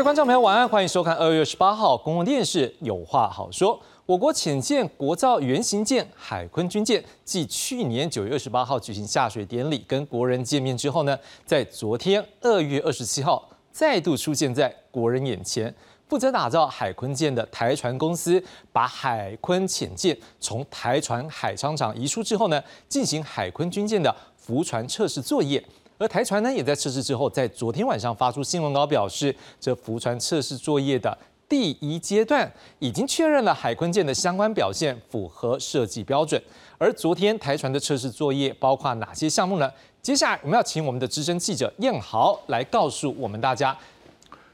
各位观众朋友，晚安，欢迎收看二月十八号公共电视《有话好说》。我国潜舰国造原型舰海鲲军舰，继去年九月二十八号举行下水典礼，跟国人见面之后呢，在昨天二月二十七号再度出现在国人眼前。负责打造海鲲舰的台船公司，把海鲲潜舰从台船海商场移出之后呢，进行海鲲军舰的浮船测试作业。而台船呢，也在测试之后，在昨天晚上发出新闻稿，表示这浮船测试作业的第一阶段已经确认了海坤舰的相关表现符合设计标准。而昨天台船的测试作业包括哪些项目呢？接下来我们要请我们的资深记者燕豪来告诉我们大家。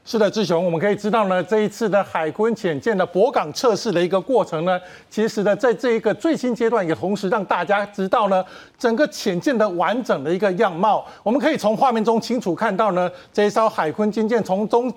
是的，志雄，我们可以知道呢，这一次的海鲲潜舰的泊港测试的一个过程呢，其实呢，在这一个最新阶段，也同时让大家知道呢，整个潜舰的完整的一个样貌。我们可以从画面中清楚看到呢，这一艘海鲲军舰从中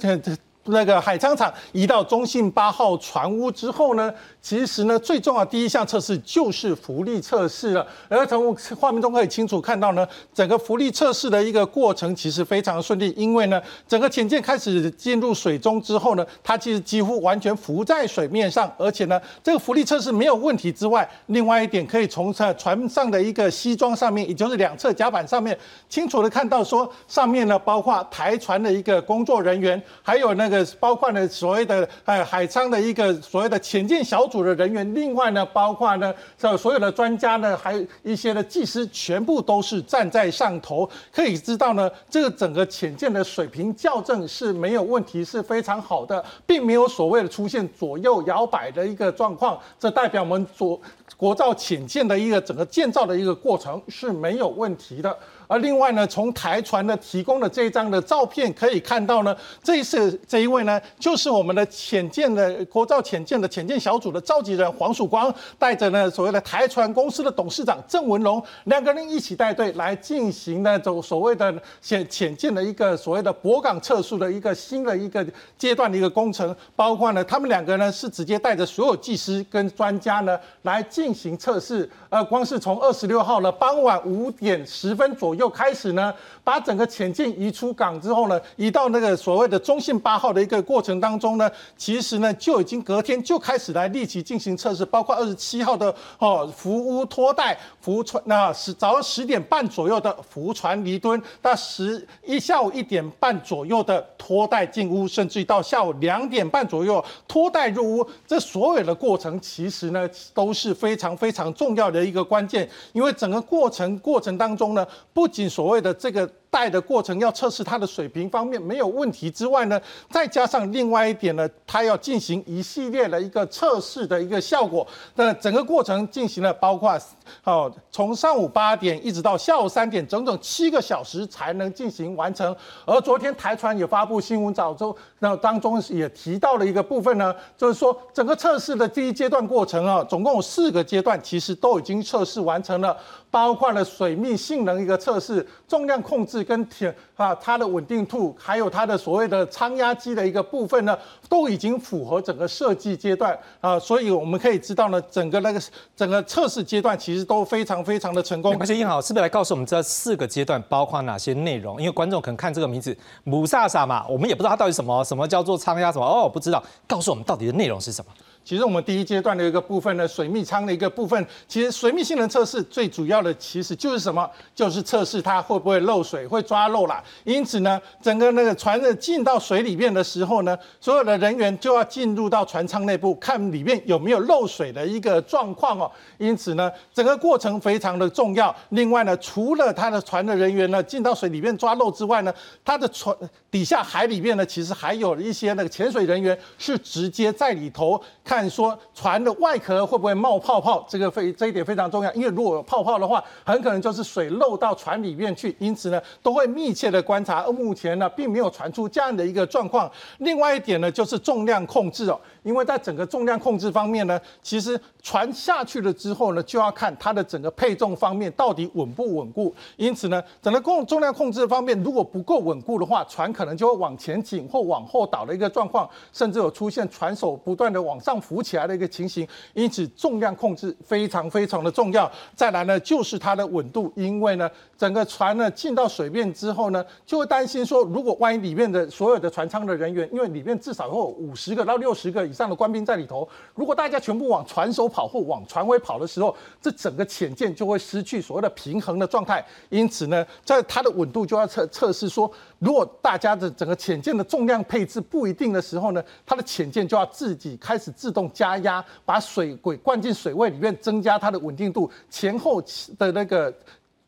那个海沧厂移到中信八号船坞之后呢？其实呢，最重要第一项测试就是浮力测试了。而从画面中可以清楚看到呢，整个浮力测试的一个过程其实非常顺利，因为呢，整个潜舰开始进入水中之后呢，它其实几乎完全浮在水面上，而且呢，这个浮力测试没有问题之外，另外一点可以从船上的一个西装上面，也就是两侧甲板上面，清楚的看到说，上面呢包括台船的一个工作人员，还有那个包括呢所谓的呃海昌的一个所谓的潜舰小。组的人员，另外呢，包括呢，这所有的专家呢，还有一些的技师，全部都是站在上头，可以知道呢，这个整个潜舰的水平校正是没有问题，是非常好的，并没有所谓的出现左右摇摆的一个状况，这代表我们左国造潜舰的一个整个建造的一个过程是没有问题的。而另外呢，从台船呢提供的这一张的照片可以看到呢，这一次这一位呢，就是我们的潜舰的国造潜舰的潜舰小组的召集人黄曙光，带着呢所谓的台船公司的董事长郑文龙两个人一起带队来进行呢走所谓的潜潜舰的一个所谓的泊港测速的一个新的一个阶段的一个工程，包括呢他们两个呢是直接带着所有技师跟专家呢来进行测试，呃，光是从二十六号呢傍晚五点十分左右。就开始呢，把整个潜舰移出港之后呢，移到那个所谓的中信八号的一个过程当中呢，其实呢就已经隔天就开始来立即进行测试，包括二十七号的哦浮屋拖带浮船，那是早上十点半左右的浮船离墩，那十一下午一点半左右的拖带进屋，甚至于到下午两点半左右拖带入屋，这所有的过程其实呢都是非常非常重要的一个关键，因为整个过程过程当中呢不。仅所谓的这个。带的过程要测试它的水平方面没有问题之外呢，再加上另外一点呢，它要进行一系列的一个测试的一个效果。那整个过程进行了包括哦，从上午八点一直到下午三点，整整七个小时才能进行完成。而昨天台船也发布新闻早中，那当中也提到了一个部分呢，就是说整个测试的第一阶段过程啊，总共有四个阶段，其实都已经测试完成了，包括了水密性能一个测试、重量控制。跟铁啊，它的稳定度，还有它的所谓的仓压机的一个部分呢，都已经符合整个设计阶段啊，所以我们可以知道呢，整个那个整个测试阶段其实都非常非常的成功。而且英豪是不是来告诉我们这四个阶段包括哪些内容？因为观众可能看这个名字姆萨萨嘛，我们也不知道它到底什么，什么叫做仓压什么哦，不知道，告诉我们到底的内容是什么。其实我们第一阶段的一个部分呢，水密舱的一个部分，其实水密性能测试最主要的其实就是什么？就是测试它会不会漏水，会抓漏啦。因此呢，整个那个船的进到水里面的时候呢，所有的人员就要进入到船舱内部，看里面有没有漏水的一个状况哦。因此呢，整个过程非常的重要。另外呢，除了他的船的人员呢进到水里面抓漏之外呢，他的船底下海里面呢，其实还有一些那个潜水人员是直接在里头。看说船的外壳会不会冒泡泡，这个非这一点非常重要，因为如果有泡泡的话，很可能就是水漏到船里面去，因此呢都会密切的观察。而目前呢并没有传出这样的一个状况。另外一点呢就是重量控制哦。因为在整个重量控制方面呢，其实船下去了之后呢，就要看它的整个配重方面到底稳不稳固。因此呢，整个控重量控制方面如果不够稳固的话，船可可能就会往前倾或往后倒的一个状况，甚至有出现船手不断的往上浮起来的一个情形，因此重量控制非常非常的重要。再来呢，就是它的稳度，因为呢，整个船呢进到水面之后呢，就会担心说，如果万一里面的所有的船舱的人员，因为里面至少会有五十个到六十个以上的官兵在里头，如果大家全部往船首跑或往船尾跑的时候，这整个潜舰就会失去所谓的平衡的状态。因此呢，在它的稳度就要测测试说，如果大家它的整个潜舰的重量配置不一定的时候呢，它的潜舰就要自己开始自动加压，把水轨灌进水位里面，增加它的稳定度，前后的那个。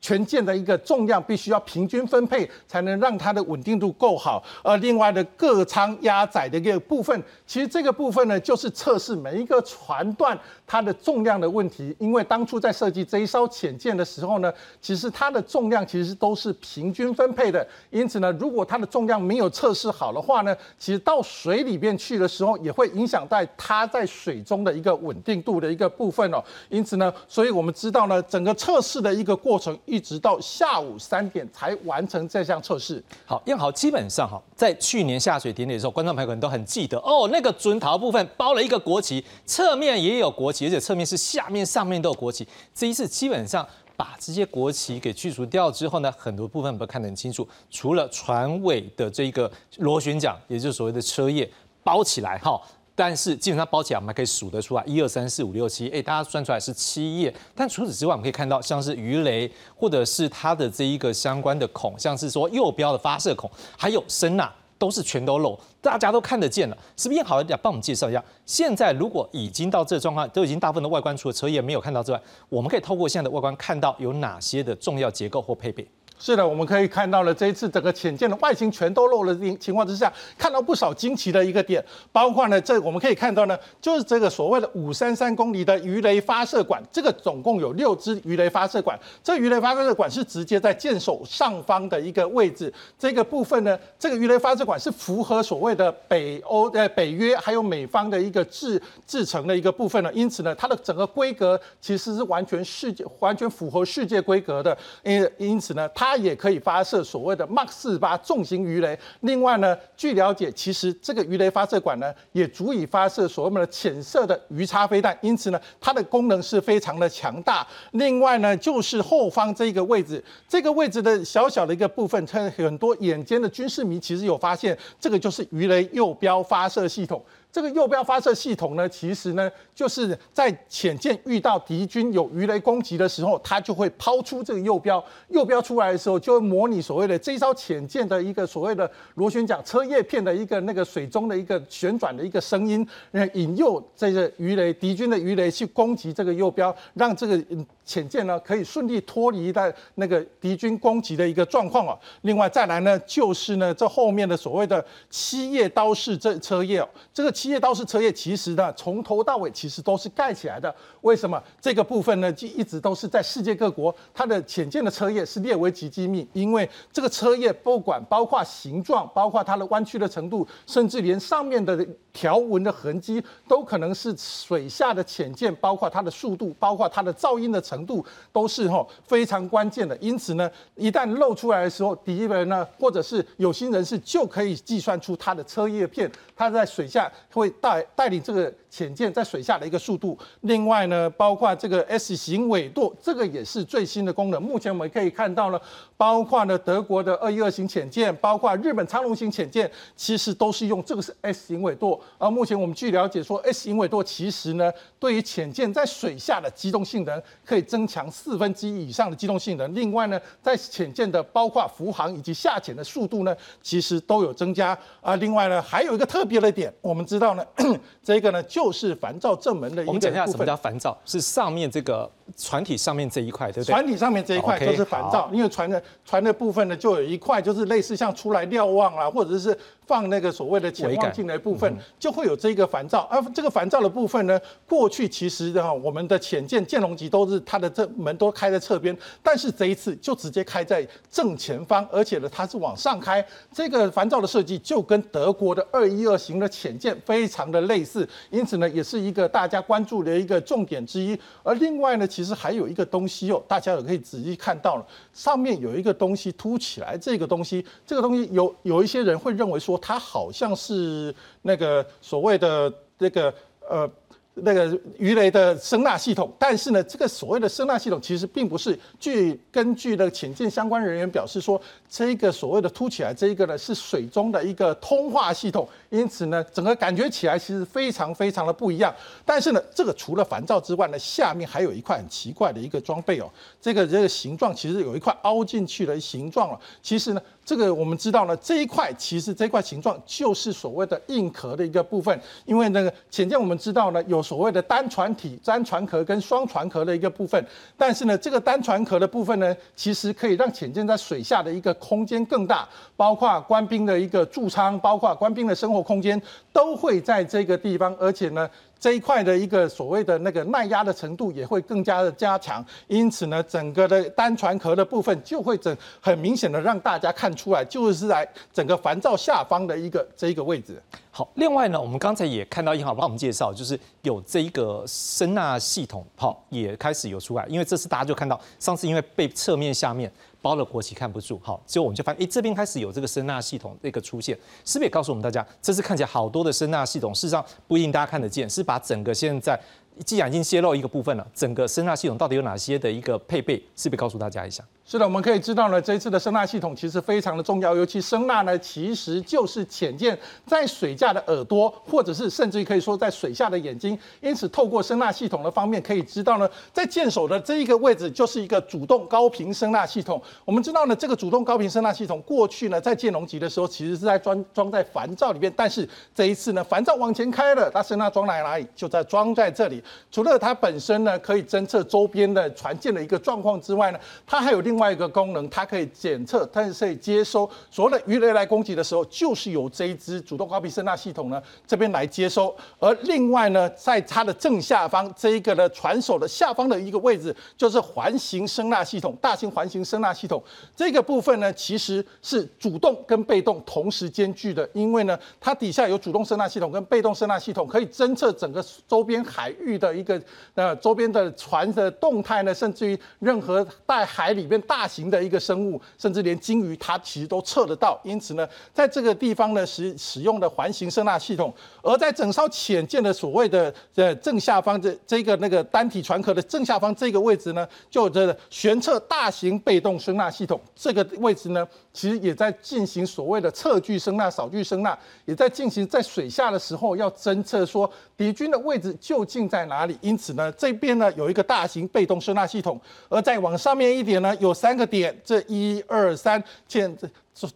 全舰的一个重量必须要平均分配，才能让它的稳定度够好。而另外的各舱压载的一个部分，其实这个部分呢，就是测试每一个船段它的重量的问题。因为当初在设计这一艘潜舰的时候呢，其实它的重量其实都是平均分配的。因此呢，如果它的重量没有测试好的话呢，其实到水里边去的时候，也会影响到它在水中的一个稳定度的一个部分哦。因此呢，所以我们知道呢，整个测试的一个过程。一直到下午三点才完成这项测试。好，燕豪基本上哈，在去年下水典礼的时候，观众朋友可能都很记得哦，那个准陶部分包了一个国旗，侧面也有国旗，而且侧面是下面、上面都有国旗。这一次基本上把这些国旗给去除掉之后呢，很多部分不看得很清楚，除了船尾的这个螺旋桨，也就是所谓的车叶包起来哈。但是基本上包起来，我们可以数得出来，一二三四五六七，哎，大家算出来是七页。但除此之外，我们可以看到像是鱼雷，或者是它的这一个相关的孔，像是说右标的发射孔，还有声呐，都是全都漏，大家都看得见了。是不是好要帮我们介绍一下？现在如果已经到这个状况，都已经大部分的外观除了车叶没有看到之外，我们可以透过现在的外观看到有哪些的重要结构或配备。是的，我们可以看到了这一次整个潜舰的外形全都漏了情况之下，看到不少惊奇的一个点，包括呢，这我们可以看到呢，就是这个所谓的五三三公里的鱼雷发射管，这个总共有六支鱼雷发射管，这鱼雷发射管是直接在舰首上方的一个位置，这个部分呢，这个鱼雷发射管是符合所谓的北欧呃北约还有美方的一个制制成的一个部分呢，因此呢，它的整个规格其实是完全世界完全符合世界规格的，因因此呢，它。它也可以发射所谓的 Mark 四八重型鱼雷。另外呢，据了解，其实这个鱼雷发射管呢，也足以发射所谓的浅色的鱼叉飞弹。因此呢，它的功能是非常的强大。另外呢，就是后方这个位置，这个位置的小小的一个部分，很多眼尖的军事迷其实有发现，这个就是鱼雷右标发射系统。这个右标发射系统呢，其实呢，就是在潜舰遇到敌军有鱼雷攻击的时候，它就会抛出这个右标。右标出来的时候，就会模拟所谓的这艘潜舰的一个所谓的螺旋桨车叶片的一个那个水中的一个旋转的一个声音，引诱这个鱼雷敌军的鱼雷去攻击这个右标，让这个潜舰呢可以顺利脱离在那个敌军攻击的一个状况啊。另外再来呢，就是呢这后面的所谓的七叶刀式这车叶，哦这个。七叶刀式车叶其实呢，从头到尾其实都是盖起来的。为什么这个部分呢？就一直都是在世界各国，它的浅见的车叶是列为极机密，因为这个车叶不管包括形状，包括它的弯曲的程度，甚至连上面的条纹的痕迹，都可能是水下的浅见，包括它的速度，包括它的噪音的程度，都是吼非常关键的。因此呢，一旦露出来的时候，敌人呢，或者是有心人士就可以计算出它的车叶片，它在水下。会带带领这个潜舰在水下的一个速度。另外呢，包括这个 S 型尾舵，这个也是最新的功能。目前我们可以看到呢，包括呢德国的二一二型潜舰，包括日本苍龙型潜舰，其实都是用这个是 S 型尾舵。而目前我们据了解说，S 型尾舵其实呢，对于潜舰在水下的机动性能可以增强四分之一以上的机动性能。另外呢，在潜舰的包括浮航以及下潜的速度呢，其实都有增加。啊，另外呢，还有一个特别的点，我们知道呢，这个呢就是烦躁正门的一个我们讲一下什么叫烦躁，是上面这个船体上面这一块，对不对？船体上面这一块就是烦躁，因为船的船的部分呢，就有一块就是类似像出来瞭望啊，或者是。放那个所谓的潜望镜的部分，就会有这个烦躁。而这个烦躁的部分呢，过去其实哈，我们的潜舰舰龙级都是它的这门都开在侧边，但是这一次就直接开在正前方，而且呢，它是往上开。这个烦躁的设计就跟德国的二一二型的潜舰非常的类似，因此呢，也是一个大家关注的一个重点之一。而另外呢，其其实还有一个东西哦，大家也可以仔细看到了，上面有一个东西凸起来，这个东西，这个东西有有一些人会认为说。它好像是那个所谓的那个呃那个鱼雷的声纳系统，但是呢，这个所谓的声纳系统其实并不是。据根据的潜舰相关人员表示说，这个所谓的凸起来这一个呢是水中的一个通话系统，因此呢，整个感觉起来其实非常非常的不一样。但是呢，这个除了烦躁之外呢，下面还有一块很奇怪的一个装备哦，这个这个形状其实有一块凹进去的形状了。其实呢。这个我们知道呢，这一块其实这块形状就是所谓的硬壳的一个部分，因为那个潜舰我们知道呢，有所谓的单船体、单船壳跟双船壳的一个部分，但是呢，这个单船壳的部分呢，其实可以让潜舰在水下的一个空间更大，包括官兵的一个驻舱，包括官兵的生活空间都会在这个地方，而且呢。这一块的一个所谓的那个耐压的程度也会更加的加强，因此呢，整个的单船壳的部分就会整很明显的让大家看出来，就是在整个烦躁下方的一个这一个位置。好，另外呢，我们刚才也看到银行帮我们介绍，就是有这一个声纳系统，好，也开始有出来，因为这次大家就看到上次因为被侧面下面。包了国旗看不住，好，所以我们就发现，哎，这边开始有这个声纳系统的一个出现，是不是也告诉我们大家，这次看起来好多的声纳系统，事实上不一定大家看得见，是把整个现在既然已经泄露一个部分了，整个声纳系统到底有哪些的一个配备，是不是告诉大家一下？是的，我们可以知道呢，这一次的声纳系统其实非常的重要，尤其声纳呢，其实就是潜舰在水下的耳朵，或者是甚至于可以说在水下的眼睛。因此，透过声纳系统的方面，可以知道呢，在舰首的这一个位置就是一个主动高频声纳系统。我们知道呢，这个主动高频声纳系统过去呢，在舰龙级的时候，其实是在装装在烦躁里面，但是这一次呢，烦躁往前开了，它声纳装在哪里？就在装在这里。除了它本身呢，可以侦测周边的船舰的一个状况之外呢，它还有另。另外一个功能，它可以检测，但是可以接收所有的鱼雷来攻击的时候，就是由这一支主动高频声纳系统呢这边来接收。而另外呢，在它的正下方这一个呢船首的下方的一个位置，就是环形声纳系统，大型环形声纳系统这个部分呢，其实是主动跟被动同时兼具的，因为呢，它底下有主动声纳系统跟被动声纳系统，可以侦测整个周边海域的一个呃周边的船的动态呢，甚至于任何在海里面。大型的一个生物，甚至连鲸鱼，它其实都测得到。因此呢，在这个地方呢，使使用的环形声纳系统，而在整艘潜舰的所谓的呃正下方这这个那个单体船壳的正下方这个位置呢，就这悬测大型被动声纳系统。这个位置呢，其实也在进行所谓的测距声纳、扫距声纳，也在进行在水下的时候要侦测说敌军的位置究竟在哪里。因此呢，这边呢有一个大型被动声纳系统，而再往上面一点呢有。三个点，这一二三，见这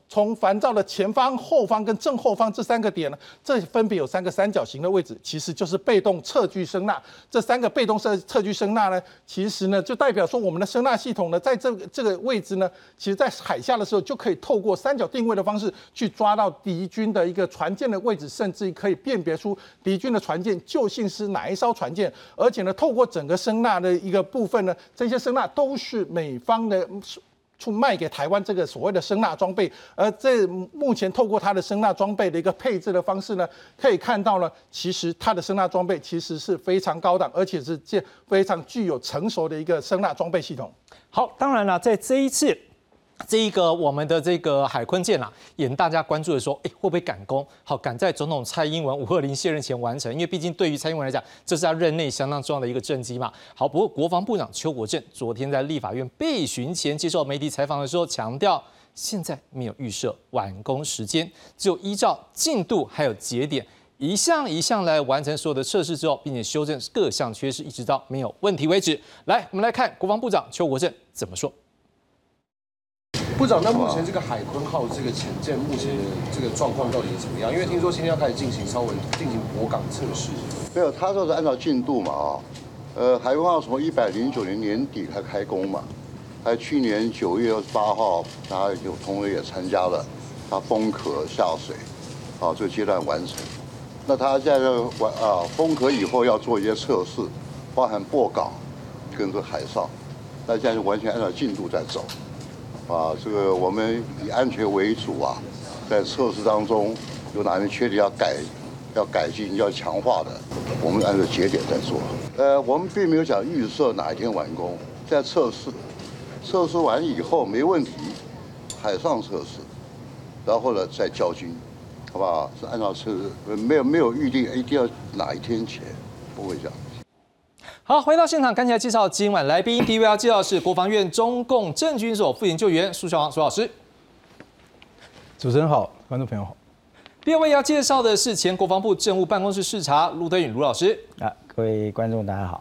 从烦躁的前方、后方跟正后方这三个点呢，这分别有三个三角形的位置，其实就是被动测距声纳。这三个被动测测距声纳呢，其实呢就代表说我们的声纳系统呢，在这个这个位置呢，其实在海下的时候就可以透过三角定位的方式去抓到敌军的一个船舰的位置，甚至可以辨别出敌军的船舰究竟是哪一艘船舰。而且呢，透过整个声纳的一个部分呢，这些声纳都是美方的。出卖给台湾这个所谓的声纳装备，而这目前透过它的声纳装备的一个配置的方式呢，可以看到呢，其实它的声纳装备其实是非常高档，而且是这非常具有成熟的一个声纳装备系统。好，当然了，在这一次。这一个我们的这个海坤舰啊，引大家关注的说，哎，会不会赶工？好，赶在总统蔡英文五二零卸任前完成？因为毕竟对于蔡英文来讲，这是他任内相当重要的一个政绩嘛。好，不过国防部长邱国正昨天在立法院备询前接受媒体采访的时候，强调现在没有预设完工时间，只有依照进度还有节点，一项一项来完成所有的测试之后，并且修正各项缺失，一直到没有问题为止。来，我们来看国防部长邱国正怎么说。部长，那目前这个海坤号这个潜舰目前的这个状况到底是怎么样？因为听说今天要开始进行稍微进行泊港测试。没有，他说是按照进度嘛啊，呃，海坤号从一百零九年年底才开工嘛，在去年九月二十八号，他有同仁也参加了，他封壳下水，啊，这个阶段完成。那他现在完啊，封壳以后要做一些测试，包含泊港跟这海上，那现在是完全按照进度在走。啊，这个我们以安全为主啊，在测试当中有哪些缺点要改、要改进、要强化的，我们按照节点在做。呃，我们并没有讲预设哪一天完工，在测试，测试完以后没问题，海上测试，然后呢再交军，好不好？是按照测试，没有没有预定一定要哪一天前，不会这样。好，回到现场，赶紧来介绍今晚来宾。第一位要介绍是国防院中共政军所副研究员苏小王苏老师。主持人好，观众朋友好。第二位要介绍的是前国防部政务办公室视察卢德允卢老师。啊，各位观众大家好。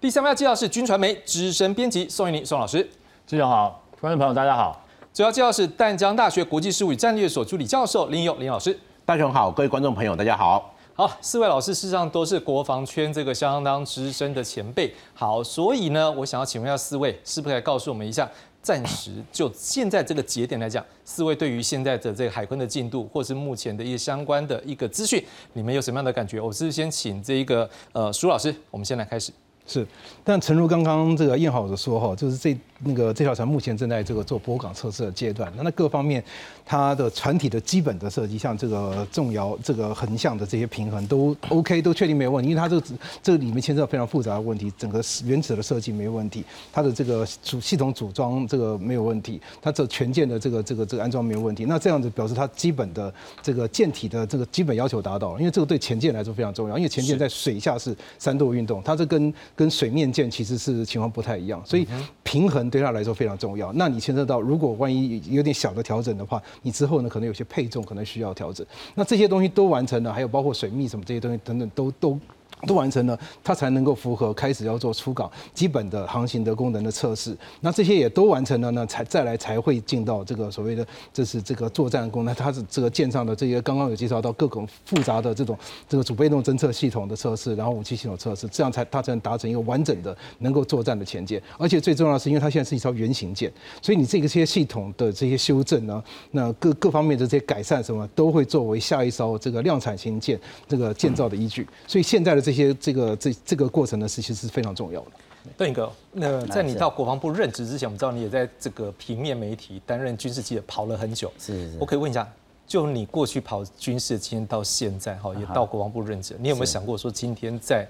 第三位要介绍是军传媒资深编辑宋玉宁宋老师。志雄好，观众朋友大家好。主要介绍是淡江大学国际事务与战略所助理教授林勇林老师。大雄好，各位观众朋友大家好。好，四位老师事实上都是国防圈这个相当资深的前辈。好，所以呢，我想要请问一下四位，是不是可以告诉我们一下，暂时就现在这个节点来讲，四位对于现在的这个海坤的进度，或是目前的一些相关的一个资讯，你们有什么样的感觉？我是先请这一个呃苏老师，我们先来开始。是，但诚如刚刚这个燕好的说哈，就是这那个这条船目前正在这个做波港测试的阶段，那那各方面它的船体的基本的设计，像这个重摇、这个横向的这些平衡都 OK，都确定没有问题，因为它这个这个里面牵涉到非常复杂的问题，整个原子的设计没有问题，它的这个主系统组装这个没有问题，它这全舰的这个这个这个安装没有问题，那这样子表示它基本的这个舰体的这个基本要求达到了，因为这个对前舰来说非常重要，因为前舰在水下是三度运动，它这跟跟水面舰其实是情况不太一样，所以平衡对他来说非常重要。那你牵涉到，如果万一有点小的调整的话，你之后呢可能有些配重可能需要调整。那这些东西都完成了，还有包括水密什么这些东西等等都都。都完成了，它才能够符合开始要做出港基本的航行的功能的测试。那这些也都完成了呢，才再来才会进到这个所谓的这是这个作战功能。它是这个舰上的这些刚刚有介绍到各种复杂的这种这个主被动侦测系统的测试，然后武器系统测试，这样才它才能达成一个完整的能够作战的前舰。而且最重要的是，因为它现在是一艘原型舰，所以你这个些系统的这些修正呢，那各各方面的这些改善什么，都会作为下一艘这个量产型舰这个建造的依据。所以现在的这些这个这这个过程呢，是其实是非常重要的。邓宇哥，那在你到国防部任职之前，我们知道你也在这个平面媒体担任军事记者，跑了很久。是是。我可以问一下，就你过去跑军事的经验到现在，哈，也到国防部任职，你有没有想过说，今天在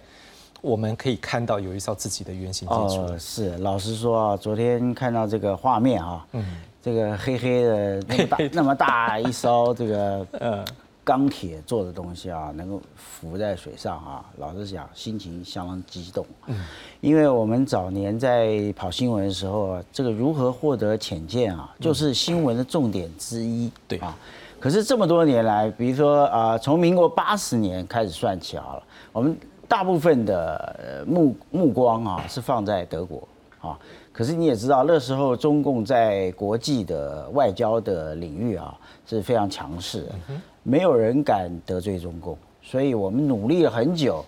我们可以看到有一艘自己的原型舰出？哦，是，老实说啊，昨天看到这个画面啊，嗯，这个黑黑的那么大 那么大一艘这个呃 钢铁做的东西啊，能够浮在水上啊，老实讲，心情相当激动。嗯，因为我们早年在跑新闻的时候啊，这个如何获得浅见啊，就是新闻的重点之一。对啊，可是这么多年来，比如说啊，从民国八十年开始算起好了，我们大部分的呃目目光啊是放在德国啊。可是你也知道，那时候中共在国际的外交的领域啊是非常强势的，没有人敢得罪中共，所以我们努力了很久，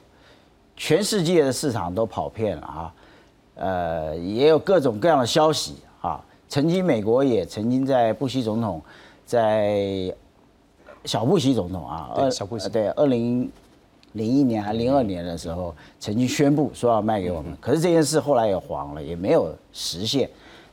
全世界的市场都跑遍了啊，呃，也有各种各样的消息啊。曾经美国也曾经在布希总统在小布希总统啊，对小布希。对二零零一年还零二年的时候，曾经宣布说要卖给我们，可是这件事后来也黄了，也没有实现。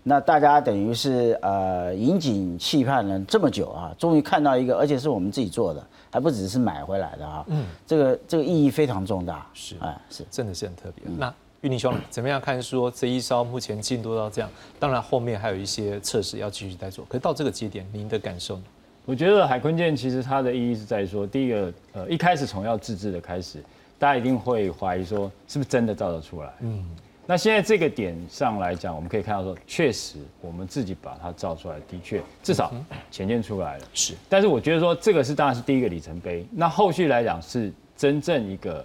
那大家等于是呃引颈期盼了这么久啊，终于看到一个，而且是我们自己做的，还不只是买回来的啊。嗯，这个这个意义非常重大。是哎是。真的是很特别。那玉林兄怎么样看说这一艘目前进度到这样？当然后面还有一些测试要继续在做，可是到这个节点，您的感受呢？我觉得海坤舰其实它的意义是在说，第一个，呃，一开始从要自制的开始，大家一定会怀疑说，是不是真的造得出来？嗯。那现在这个点上来讲，我们可以看到说，确实我们自己把它造出来，的确至少前见 出来了。是。但是我觉得说，这个是当然是第一个里程碑。那后续来讲是真正一个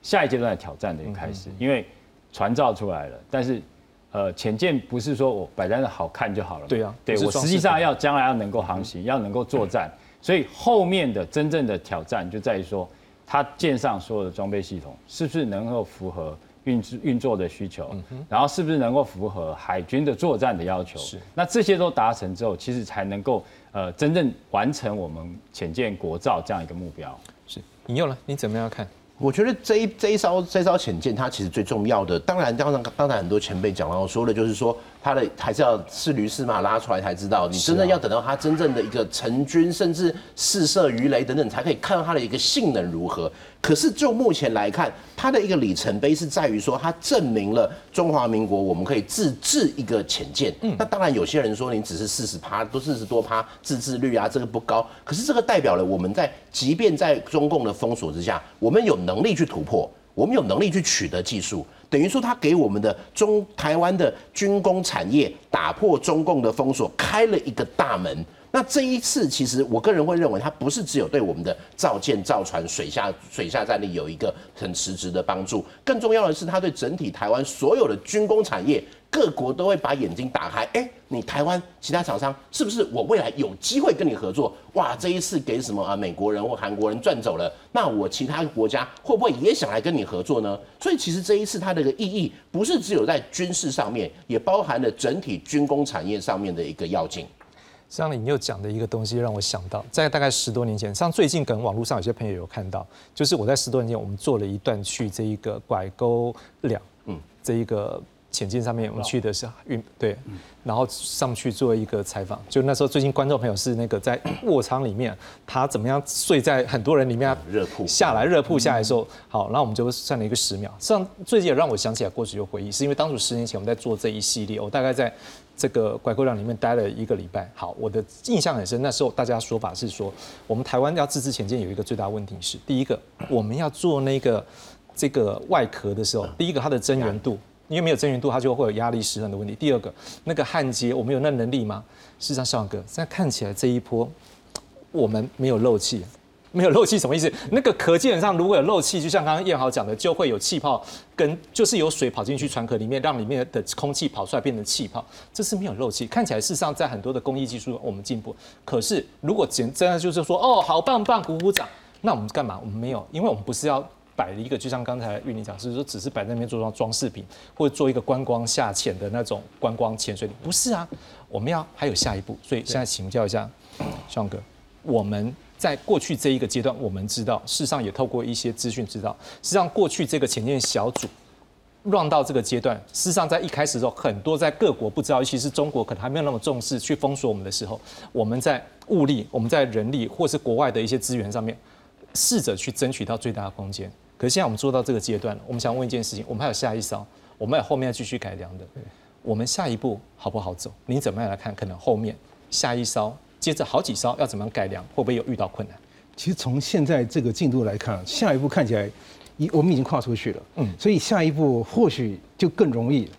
下一阶段的挑战的一个开始，因为船造出来了，但是呃潜舰不是说我摆在那好看就好了。对啊对我实际上要将来要能够航行，要能够作战，所以后面的真正的挑战就在于说，它舰上所有的装备系统是不是能够符合运制运作的需求，然后是不是能够符合海军的作战的要求？是那这些都达成之后，其实才能够呃真正完成我们潜舰国造这样一个目标。是引用了，你怎么样看？我觉得这一这一艘这艘潜舰，它其实最重要的，当然当然刚才很多前辈讲到说的，就是说它的还是要是驴是马拉出来才知道，你真的要等到它真正的一个成军，甚至试射鱼雷等等，才可以看到它的一个性能如何。可是就目前来看，它的一个里程碑是在于说，它证明了中华民国我们可以自制一个潜舰。嗯那当然有些人说你只是四十趴，都四十多趴自制率啊，这个不高。可是这个代表了我们在即便在中共的封锁之下，我们有能力去突破。我们有能力去取得技术，等于说他给我们的中台湾的军工产业打破中共的封锁，开了一个大门。那这一次，其实我个人会认为，它不是只有对我们的造舰、造船、水下水下战力有一个很实质的帮助，更重要的是，它对整体台湾所有的军工产业，各国都会把眼睛打开。哎，你台湾其他厂商是不是我未来有机会跟你合作？哇，这一次给什么啊？美国人或韩国人赚走了，那我其他国家会不会也想来跟你合作呢？所以，其实这一次它的一个意义，不是只有在军事上面，也包含了整体军工产业上面的一个要紧。像你又讲的一个东西，让我想到，在大概十多年前，像最近可能网络上有些朋友有看到，就是我在十多年前，我们做了一段去这一个拐沟两，嗯，这一个潜舰上面，我们去的是运对，然后上去做一个采访，就那时候最近观众朋友是那个在卧舱里面，他怎么样睡在很多人里面，热铺。下来热铺下来的时候，好，然后我们就算了一个十秒，上最近也让我想起来过去有回忆，是因为当初十年前我们在做这一系列，我大概在。这个拐沟量里面待了一个礼拜，好，我的印象很深。那时候大家说法是说，我们台湾要自制潜舰有一个最大问题是，第一个我们要做那个这个外壳的时候，第一个它的增援度，因为没有增援度，它就会有压力失衡的问题。第二个那个焊接，我们有那能力吗？事实上，少哥，现在看起来这一波我们没有漏气。没有漏气什么意思？那个壳基本上如果有漏气，就像刚刚燕豪讲的，就会有气泡，跟就是有水跑进去船壳里面，让里面的空气跑出来变成气泡，这是没有漏气。看起来事实上在很多的工艺技术我们进步，可是如果真真的就是说哦好棒棒鼓鼓掌，那我们干嘛？我们没有，因为我们不是要摆了一个，就像刚才玉玲讲，是说只是摆在那边做装装饰品，或者做一个观光下潜的那种观光潜水不是啊，我们要还有下一步。所以现在请教一下，双哥，我们。在过去这一个阶段，我们知道，事实上也透过一些资讯知道，实际上过去这个前线小组乱到这个阶段，事实上在一开始的时候，很多在各国不知道，尤其是中国可能还没有那么重视去封锁我们的时候，我们在物力、我们在人力或是国外的一些资源上面，试着去争取到最大的空间。可是现在我们做到这个阶段了，我们想问一件事情：我们还有下一艘，我们有后面要继续改良的，我们下一步好不好走？你怎么样来看？可能后面下一艘？接着好几艘要怎么样改良？会不会有遇到困难？其实从现在这个进度来看，下一步看起来，已我们已经跨出去了。嗯，所以下一步或许就更容易。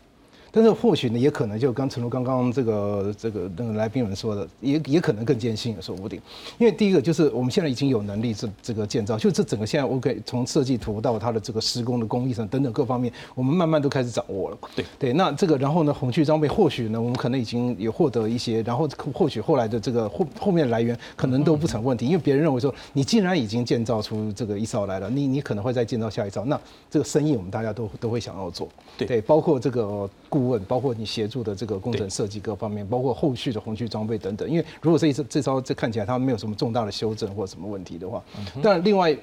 但是或许呢，也可能就刚陈如刚刚这个这个那个来宾们说的，也也可能更艰辛，说不定。因为第一个就是我们现在已经有能力这这个建造，就这整个现在 OK，从设计图到它的这个施工的工艺上等等各方面，我们慢慢都开始掌握了。对对，那这个然后呢，红区装备或许呢，我们可能已经也获得一些，然后或许后来的这个后后面来源可能都不成问题，因为别人认为说你既然已经建造出这个一艘来了，你你可能会再建造下一艘，那这个生意我们大家都都会想要做。对，包括这个。顾问包括你协助的这个工程设计各方面，包括后续的红区装备等等。因为如果这一次这招这看起来它没有什么重大的修正或什么问题的话，但另外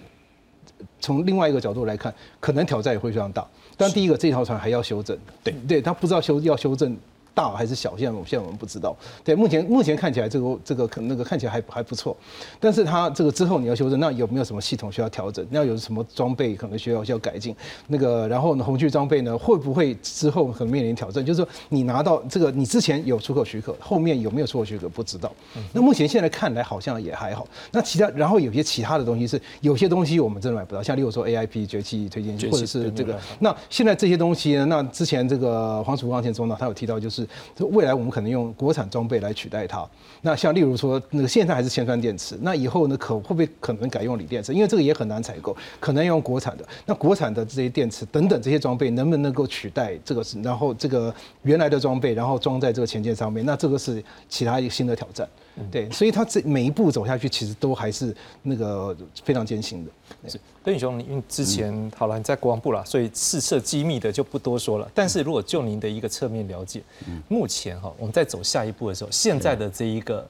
从另外一个角度来看，可能挑战也会非常大。但第一个这条船还要修正，对对，他不知道修要修正。大还是小？现在我们现在我们不知道。对，目前目前看起来这个这个可能那个看起来还还不错，但是它这个之后你要修正，那有没有什么系统需要调整？那有什么装备可能需要需要改进？那个然后呢，红区装备呢会不会之后可能面临挑战？就是说你拿到这个，你之前有出口许可，后面有没有出口许可不知道。那目前现在看来好像也还好。那其他然后有些其他的东西是有些东西我们真的买不到，像例如说 AIP 崛起推荐或者是这个。那现在这些东西呢？那之前这个黄楚光前总导他有提到就是。未来我们可能用国产装备来取代它。那像例如说，那个现在还是铅酸电池，那以后呢可会不会可能改用锂电池？因为这个也很难采购，可能用国产的。那国产的这些电池等等这些装备能不能够取代这个？然后这个原来的装备，然后装在这个前舰上面，那这个是其他一个新的挑战。对，所以它这每一步走下去，其实都还是那个非常艰辛的。是，邓宇雄，因为之前好了你在国防部了，所以试射机密的就不多说了。但是如果就您的一个侧面了解，目前哈我们在走下一步的时候，现在的这一个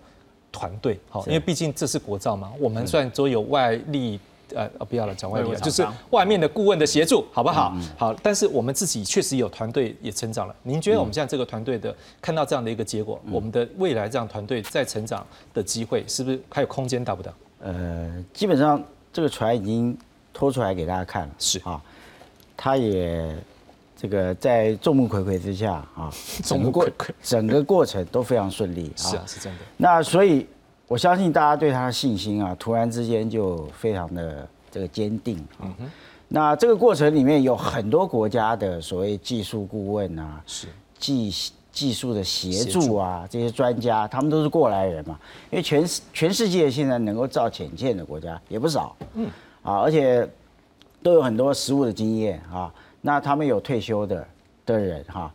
团队，好，因为毕竟这是国造嘛，我们虽然都有外力。呃，不要了，讲外面就是外面的顾问的协助，好不好？好，但是我们自己确实有团队也成长了。您觉得我们现在这个团队的看到这样的一个结果，我们的未来这样团队再成长的机会，是不是还有空间大不大？呃，基本上这个船已经拖出来给大家看了，是啊，他也这个在众目睽睽之下啊，整个过整个过程都非常顺利，是啊，是真的。那所以。我相信大家对他的信心啊，突然之间就非常的这个坚定啊。那这个过程里面有很多国家的所谓技术顾问啊，是技技术的协助啊，这些专家他们都是过来人嘛。因为全世全世界现在能够造潜舰的国家也不少，嗯，啊，而且都有很多实务的经验啊。那他们有退休的的人哈，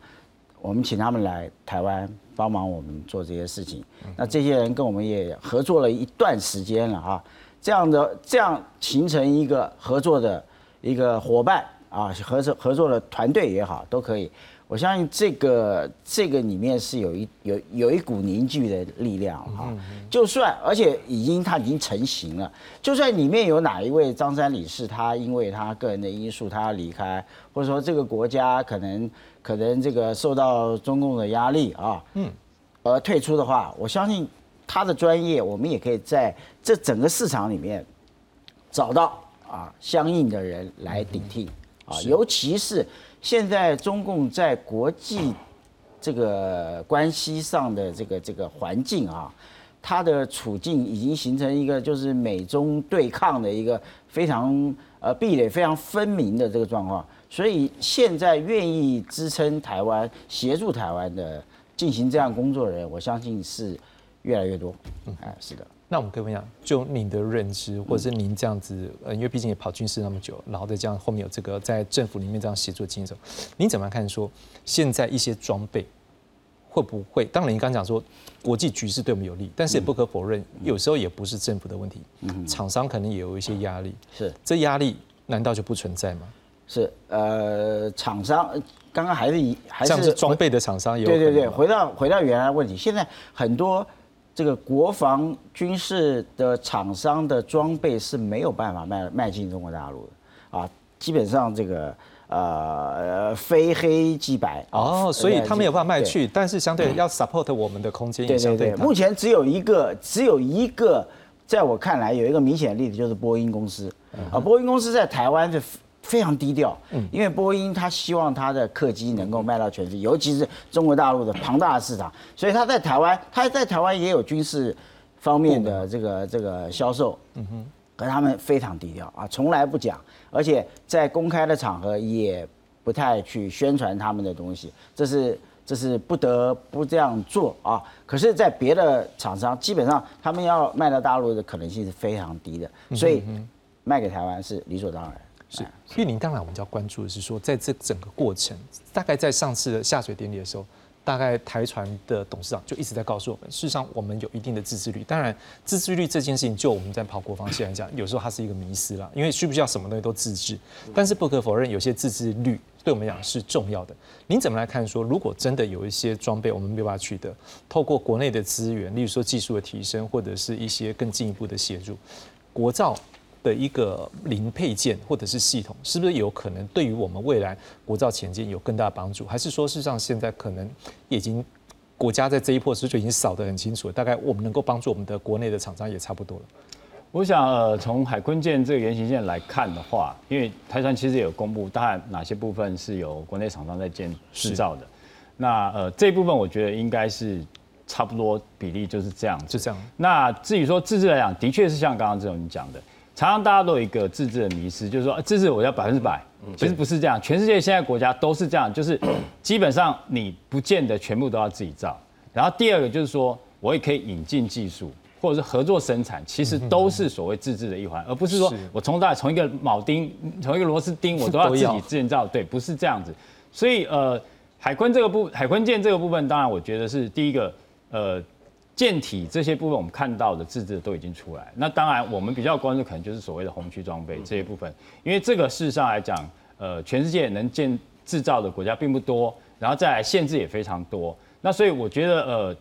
我们请他们来台湾帮忙我们做这些事情。那这些人跟我们也合作了一段时间了哈，这样的这样形成一个合作的一个伙伴啊，合作合作的团队也好，都可以。我相信这个这个里面是有一有有一股凝聚的力量哈，就算而且已经它已经成型了，就算里面有哪一位张三李四，他因为他个人的因素他要离开，或者说这个国家可能可能这个受到中共的压力啊，嗯，而退出的话，我相信他的专业，我们也可以在这整个市场里面找到啊相应的人来顶替啊，尤其是。现在中共在国际这个关系上的这个这个环境啊，它的处境已经形成一个就是美中对抗的一个非常呃壁垒非常分明的这个状况，所以现在愿意支撑台湾、协助台湾的进行这样工作的人，我相信是越来越多。哎，是的。那我们可以分享，就您的认知，或者是您这样子，呃，因为毕竟也跑军事那么久，然后再这样后面有这个在政府里面这样协作经验，您怎么看说现在一些装备会不会？当然，您刚讲说国际局势对我们有利，但是也不可否认，有时候也不是政府的问题，厂商可能也有一些压力。是，这压力难道就不存在吗？是，呃，厂商刚刚还是以还是装备的厂商有对对对，回到回到原来的问题，现在很多。这个国防军事的厂商的装备是没有办法卖卖进中国大陆的啊，基本上这个呃非黑即白哦，所以他没有办法卖去，但是相对要 support 我们的空间也相对。目前只有一个，只有一个，在我看来有一个明显的例子就是波音公司啊，波音公司在台湾是。非常低调，嗯，因为波音他希望他的客机能够卖到全世界，尤其是中国大陆的庞大的市场，所以他在台湾，他在台湾也有军事方面的这个这个销售，嗯哼，可他们非常低调啊，从来不讲，而且在公开的场合也不太去宣传他们的东西，这是这是不得不这样做啊。可是，在别的厂商，基本上他们要卖到大陆的可能性是非常低的，所以卖给台湾是理所当然。是，所以您当然我们就要关注的是说，在这整个过程，大概在上次的下水典礼的时候，大概台船的董事长就一直在告诉我们，事实上我们有一定的自制率。当然，自制率这件事情，就我们在跑国防线来讲，有时候它是一个迷失了，因为需不需要什么东西都自制。但是不可否认，有些自制率对我们讲是重要的。您怎么来看？说如果真的有一些装备我们没有办法取得，透过国内的资源，例如说技术的提升，或者是一些更进一步的协助，国造。的一个零配件或者是系统，是不是有可能对于我们未来国造前进有更大的帮助？还是说，事实上现在可能已经国家在这一波时就已经扫得很清楚了？大概我们能够帮助我们的国内的厂商也差不多了。我想，呃，从海坤舰这个原型舰来看的话，因为台船其实也有公布，大概哪些部分是由国内厂商在建制造的。那呃，这一部分我觉得应该是差不多比例就是这样，就这样。那至于说自制来讲，的确是像刚刚这种你讲的。常常大家都有一个自制的迷失，就是说自制我要百分之百，其实不是这样。全世界现在国家都是这样，就是基本上你不见得全部都要自己造。然后第二个就是说，我也可以引进技术，或者是合作生产，其实都是所谓自制的一环，而不是说我从大从一个铆钉，从一个螺丝钉，我都要自己建造。对，不是这样子。所以呃，海坤这个部海坤舰这个部分，当然我觉得是第一个呃。舰体这些部分我们看到的自制都已经出来，那当然我们比较关注可能就是所谓的红区装备这些部分，因为这个事实上来讲，呃，全世界能建制造的国家并不多，然后再来限制也非常多，那所以我觉得呃，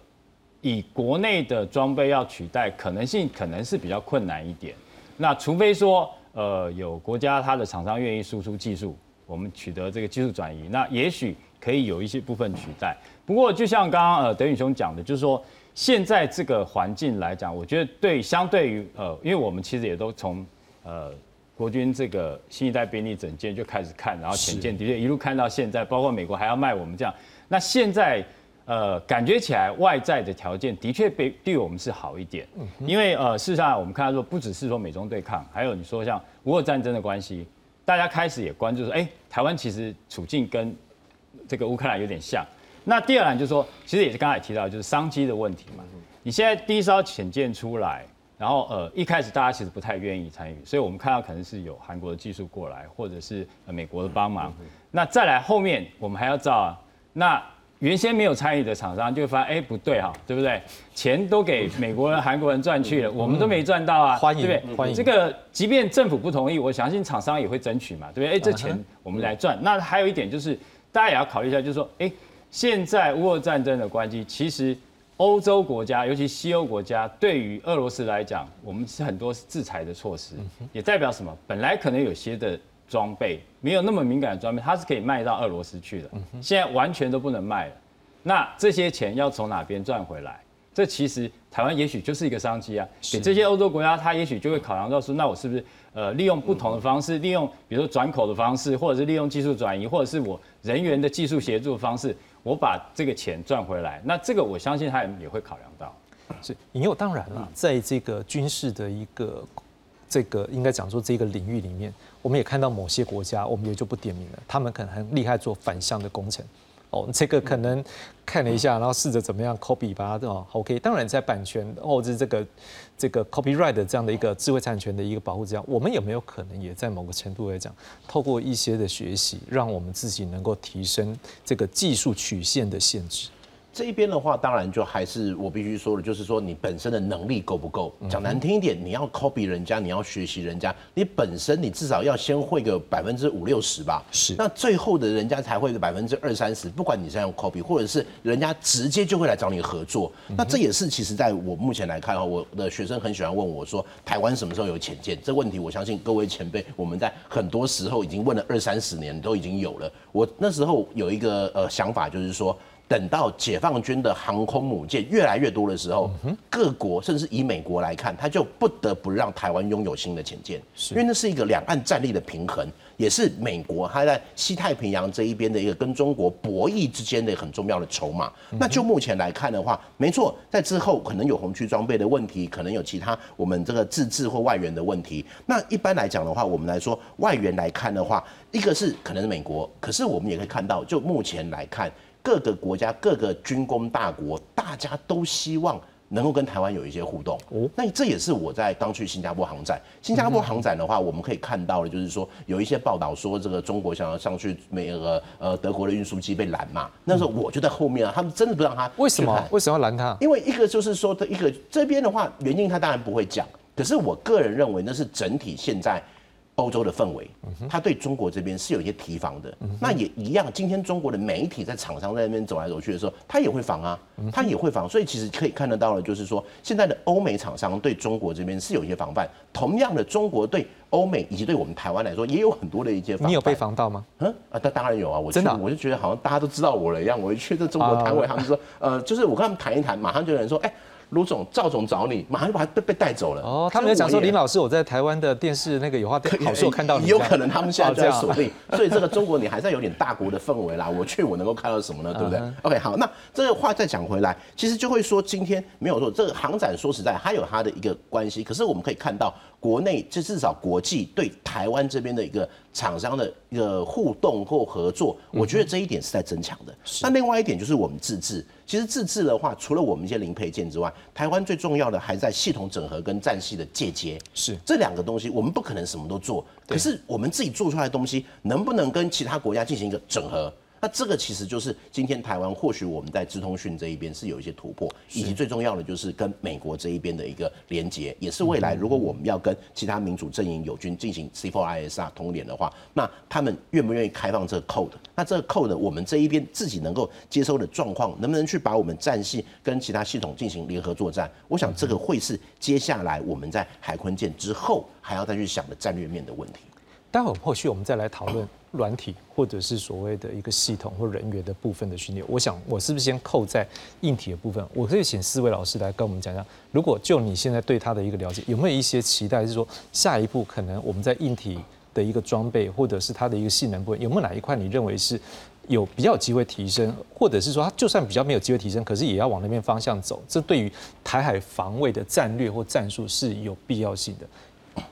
以国内的装备要取代可能性可能是比较困难一点，那除非说呃有国家它的厂商愿意输出技术，我们取得这个技术转移，那也许可以有一些部分取代。不过就像刚刚呃德宇兄讲的，就是说。现在这个环境来讲，我觉得对相对于呃，因为我们其实也都从呃国军这个新一代兵力整建就开始看，然后潜舰的确一路看到现在，包括美国还要卖我们这样。那现在呃感觉起来外在的条件的确被对我们是好一点，因为呃事实上我们看到说不只是说美中对抗，还有你说像俄乌战争的关系，大家开始也关注说，哎，台湾其实处境跟这个乌克兰有点像。那第二栏就是说，其实也是刚才提到，就是商机的问题嘛。你现在第一艘潜舰出来，然后呃一开始大家其实不太愿意参与，所以我们看到可能是有韩国的技术过来，或者是呃美国的帮忙。那再来后面我们还要造啊，那原先没有参与的厂商就会发现，哎不对哈，对不对？钱都给美国人、韩国人赚去了，我们都没赚到啊，欢迎对不对？欢迎这个即便政府不同意，我相信厂商也会争取嘛，对不对？哎，这钱我们来赚。那还有一点就是，大家也要考虑一下，就是说，哎，现在乌俄战争的关系，其实欧洲国家，尤其西欧国家，对于俄罗斯来讲，我们是很多制裁的措施，也代表什么？本来可能有些的装备没有那么敏感的装备，它是可以卖到俄罗斯去的，现在完全都不能卖了。那这些钱要从哪边赚回来？这其实台湾也许就是一个商机啊，给这些欧洲国家，他也许就会考量到说，那我是不是呃利用不同的方式，利用比如说转口的方式，或者是利用技术转移，或者是我人员的技术协助的方式，我把这个钱赚回来。那这个我相信他也会考量到。是引诱，当然了，在这个军事的一个这个应该讲说这个领域里面，我们也看到某些国家，我们也就不点名了，他们可能很厉害做反向的工程。哦，这个可能看了一下，然后试着怎么样 copy 把它哦 OK。当然，在版权或者是这个这个 copyright 的这样的一个智慧产权的一个保护之下，我们有没有可能也在某个程度来讲，透过一些的学习，让我们自己能够提升这个技术曲线的限制？这一边的话，当然就还是我必须说的，就是说你本身的能力够不够？讲难听一点，你要 copy 人家，你要学习人家，你本身你至少要先会个百分之五六十吧。是那最后的人家才会个百分之二三十，不管你是用 copy，或者是人家直接就会来找你合作。那这也是其实在我目前来看哈，我的学生很喜欢问我说，台湾什么时候有潜舰？这问题我相信各位前辈我们在很多时候已经问了二三十年都已经有了。我那时候有一个呃想法，就是说。等到解放军的航空母舰越来越多的时候，各国甚至以美国来看，他就不得不让台湾拥有新的潜舰，因为那是一个两岸战力的平衡，也是美国它在西太平洋这一边的一个跟中国博弈之间的很重要的筹码。那就目前来看的话，没错，在之后可能有红区装备的问题，可能有其他我们这个自制或外援的问题。那一般来讲的话，我们来说外援来看的话，一个是可能是美国，可是我们也可以看到，就目前来看。各个国家、各个军工大国，大家都希望能够跟台湾有一些互动。哦，那这也是我在刚去新加坡航展。新加坡航展的话，我们可以看到的，就是说有一些报道说，这个中国想要上去美俄呃德国的运输机被拦嘛。那时候我就在后面啊，他们真的不让他。为什么？为什么要拦他？因为一个就是说，的一个这边的话，原因他当然不会讲。可是我个人认为，那是整体现在。欧洲的氛围，他对中国这边是有一些提防的。那也一样，今天中国的媒体在厂商在那边走来走去的时候，他也会防啊，他也会防。所以其实可以看得到的，就是说现在的欧美厂商对中国这边是有一些防范。同样的，中国对欧美以及对我们台湾来说，也有很多的一些防。你有被防到吗？嗯啊，那当然有啊。我真的，我就觉得好像大家都知道我了一样。我一去这中国摊位，他们说，呃，就是我跟他们谈一谈，马上就有人说，哎。卢总、赵总找你，马上就把他被被带走了。哦，他们有讲说林老师，我在台湾的电视那个有话好说看到你。有可能他们现在在锁定，所以这个中国你还在有点大国的氛围啦。我去，我能够看到什么呢？对不对？OK，好，那这个话再讲回来，其实就会说今天没有说，这个航展说实在，它有它的一个关系。可是我们可以看到。国内就至少国际对台湾这边的一个厂商的一个互动或合作，我觉得这一点是在增强的。那另外一点就是我们自制，其实自制的话，除了我们一些零配件之外，台湾最重要的还在系统整合跟战系的借接。是这两个东西，我们不可能什么都做，可是我们自己做出来的东西，能不能跟其他国家进行一个整合？那这个其实就是今天台湾或许我们在资通讯这一边是有一些突破，以及最重要的就是跟美国这一边的一个连接，也是未来如果我们要跟其他民主阵营友军进行 C4ISR 通联的话，那他们愿不愿意开放这个 code？那这个 code 我们这一边自己能够接收的状况，能不能去把我们战系跟其他系统进行联合作战？我想这个会是接下来我们在海坤舰之后还要再去想的战略面的问题。待会后续我们再来讨论。软体或者是所谓的一个系统或人员的部分的训练，我想我是不是先扣在硬体的部分？我可以请四位老师来跟我们讲讲，如果就你现在对他的一个了解，有没有一些期待？是说下一步可能我们在硬体的一个装备或者是它的一个性能部分，有没有哪一块你认为是有比较有机会提升，或者是说它就算比较没有机会提升，可是也要往那边方向走？这对于台海防卫的战略或战术是有必要性的。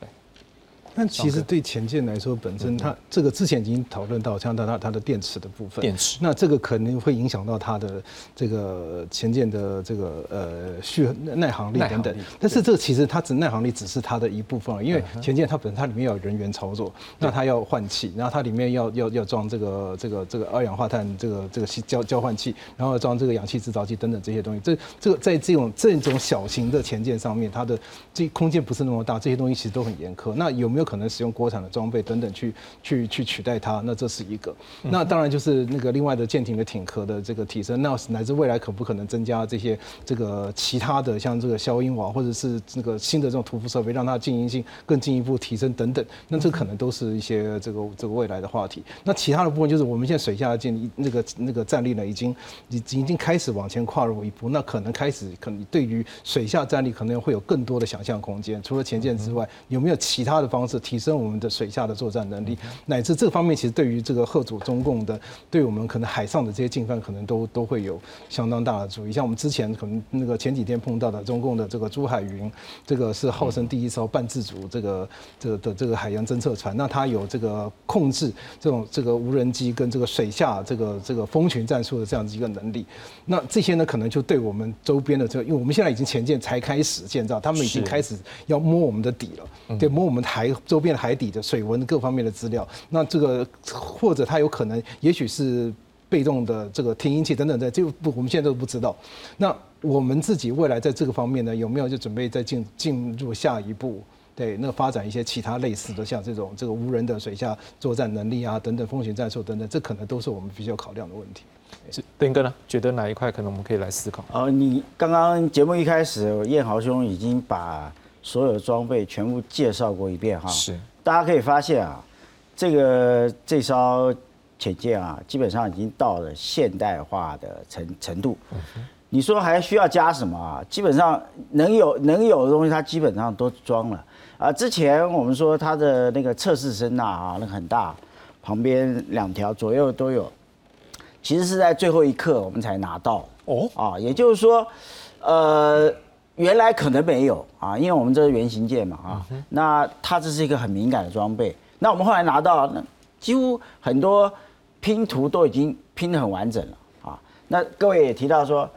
但其实对前舰来说，本身它这个之前已经讨论到，像它它它的电池的部分，电池那这个可能会影响到它的这个前舰的这个呃续耐航力耐航力等等。但是这个其实它只耐航力只是它的一部分因为前舰它本身它里面要有人员操作，那它要换气，然后它里面要要要装这个这个这个二氧化碳这个这个交交换器，然后装这个氧气制造器等等这些东西。这这个在这种这种小型的前舰上面，它的这空间不是那么大，这些东西其实都很严苛。那有没有可能使用国产的装备等等去去去取代它？那这是一个。那当然就是那个另外的舰艇的艇壳的这个提升，那乃至未来可不可能增加这些这个其他的像这个消音瓦或者是这个新的这种涂覆设备，让它静音性更进一步提升等等。那这可能都是一些这个这个未来的话题。那其他的部分就是我们现在水下的舰那个那个战力呢，已经已经已经开始往前跨入一步。那可能开始可能对于水下战力可能会有更多的想象空间。除了前舰之外，有没有其他的方式提升我们的水下的作战能力？乃至这方面其实对于这个贺主中共的，对我们可能海上的这些进犯，可能都都会有相当大的注意。像我们之前可能那个前几天碰到的中共的这个珠海云，这个是号称第一艘半自主这个这个的这个海洋侦测船，那它有这个控制这种这个无人机跟这个水下这个这个蜂群战术的这样子一个能力。那这些呢，可能就对我们周边的这个，因为我们现在已经前舰才开始建造，他们已经开始要摸我们的底了，对，摸我们海周边海底的水文各方面的资料。那这个或者它有可能，也许是被动的这个听音器等等的，这个不，我们现在都不知道。那我们自己未来在这个方面呢，有没有就准备再进进入下一步？对，那发展一些其他类似的，像这种这个无人的水下作战能力啊，等等风险战术等等，这可能都是我们必须要考量的问题。是登哥呢？觉得哪一块可能我们可以来思考？呃，你刚刚节目一开始，燕豪兄已经把所有的装备全部介绍过一遍哈。是，大家可以发现啊，这个这艘潜舰啊，基本上已经到了现代化的程程度。你说还需要加什么啊？基本上能有能有的东西，它基本上都装了啊。之前我们说它的那个测试声呐啊，那个很大，旁边两条左右都有，其实是在最后一刻我们才拿到哦啊。也就是说，呃，原来可能没有啊，因为我们这是原型舰嘛啊，那它这是一个很敏感的装备。那我们后来拿到，那几乎很多拼图都已经拼得很完整了啊。那各位也提到说，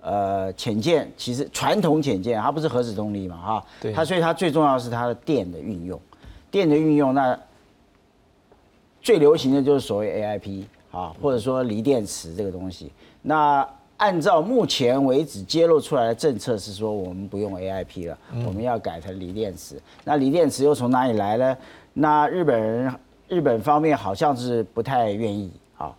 呃，潜舰其实传统潜舰它不是核子动力嘛哈，对它所以它最重要的是它的电的运用，电的运用那最流行的就是所谓 AIP 啊，或者说锂电池这个东西。那按照目前为止揭露出来的政策是说，我们不用 AIP 了，我们要改成锂电池。那锂电池又从哪里来呢？那日本人日本方面好像是不太愿意啊。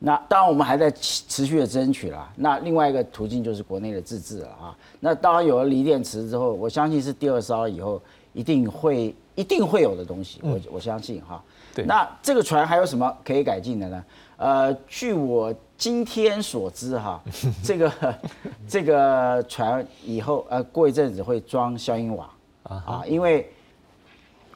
那当然我们还在持持续的争取了。那另外一个途径就是国内的自制了啊。那当然有了锂电池之后，我相信是第二艘以后一定会一定会有的东西，我我相信哈。对那这个船还有什么可以改进的呢？呃，据我今天所知哈，这个 这个船以后呃过一阵子会装消音瓦。啊，因为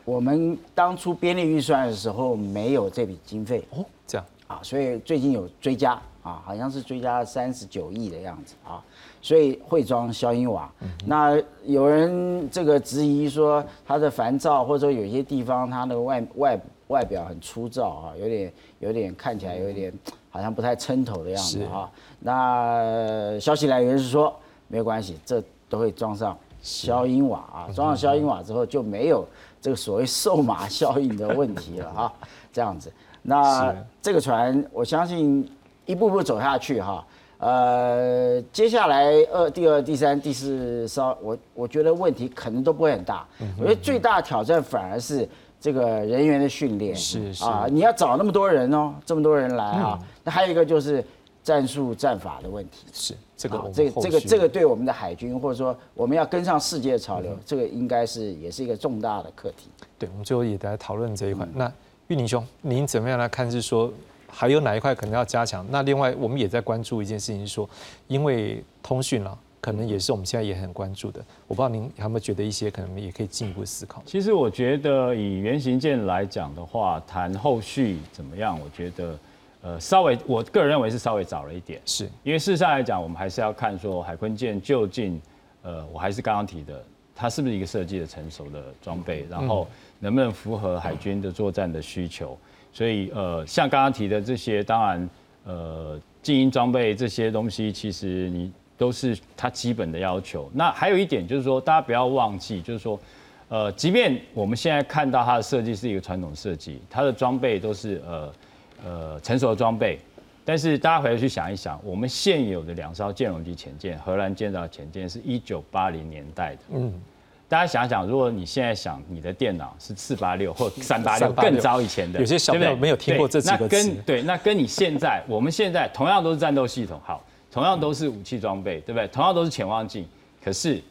我们当初编列预算的时候没有这笔经费。哦，这样。啊，所以最近有追加啊，好像是追加三十九亿的样子啊，所以会装消音瓦。那有人这个质疑说它的烦躁，或者说有些地方它那个外外外表很粗糙啊，有点有点看起来有点好像不太撑头的样子是啊。那消息来源是说没有关系，这都会装上消音瓦啊，装上消音瓦之后就没有这个所谓瘦马效应的问题了啊，这样子。那这个船，我相信一步步走下去哈。呃，接下来二、第二、第三、第四艘，我我觉得问题可能都不会很大。我觉得最大的挑战反而是这个人员的训练。是是啊，你要找那么多人哦，这么多人来啊。那还有一个就是战术战法的问题。是这个这个这个这个对我们的海军，或者说我们要跟上世界潮流，这个应该是也是一个重大的课题。对，我们最后也来讨论这一块。嗯那玉宁兄，您怎么样来看？是说还有哪一块可能要加强？那另外我们也在关注一件事情，是说因为通讯了，可能也是我们现在也很关注的。我不知道您有没有觉得一些可能也可以进一步思考？其实我觉得以原型舰来讲的话，谈后续怎么样，我觉得呃稍微我个人认为是稍微早了一点，是因为事实上来讲，我们还是要看说海坤舰究竟呃我还是刚刚提的它是不是一个设计的成熟的装备，然后能不能符合海军的作战的需求。所以呃，像刚刚提的这些，当然呃，静音装备这些东西，其实你都是它基本的要求。那还有一点就是说，大家不要忘记，就是说，呃，即便我们现在看到它的设计是一个传统设计，它的装备都是呃呃成熟的装备。但是大家回去想一想，我们现有的两艘舰龙级潜舰，荷兰建造潜舰是一九八零年代的。嗯，大家想想，如果你现在想你的电脑是四八六或三八六更早以前的，有些小朋友没有听过这几个词。对，那跟你现在，我们现在同样都是战斗系统，好，同样都是武器装备，对不对？同样都是潜望镜，可是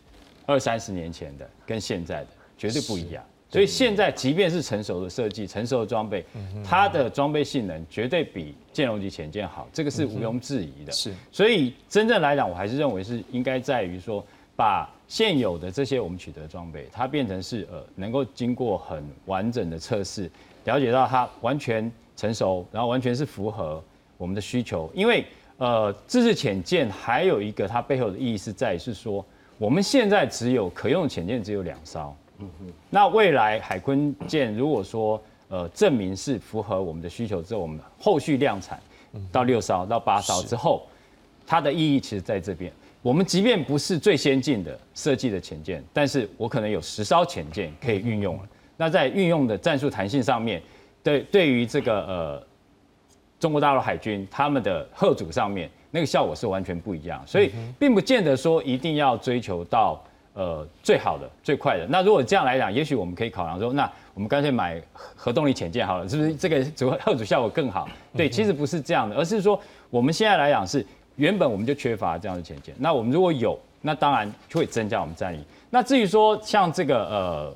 二三十年前的跟现在的绝对不一样。所以现在，即便是成熟的设计、成熟的装备，它的装备性能绝对比舰龙级潜舰好，这个是毋庸置疑的。是，所以真正来讲，我还是认为是应该在于说，把现有的这些我们取得装备，它变成是呃能够经过很完整的测试，了解到它完全成熟，然后完全是符合我们的需求。因为呃，自制潜舰还有一个它背后的意义是在是说，我们现在只有可用潜舰只有两艘。嗯哼那未来海坤舰如果说呃证明是符合我们的需求之后，我们后续量产到六艘到八艘之后，它的意义其实在这边。我们即便不是最先进的设计的潜舰，但是我可能有十艘潜舰可以运用了。那在运用的战术弹性上面，对对于这个呃中国大陆海军他们的贺主上面，那个效果是完全不一样。所以并不见得说一定要追求到。呃，最好的、最快的。那如果这样来讲，也许我们可以考量说，那我们干脆买核动力潜舰好了，是不是这个主贺主效果更好？对，其实不是这样的，而是说我们现在来讲是原本我们就缺乏这样的潜舰。那我们如果有，那当然就会增加我们战力。那至于说像这个呃，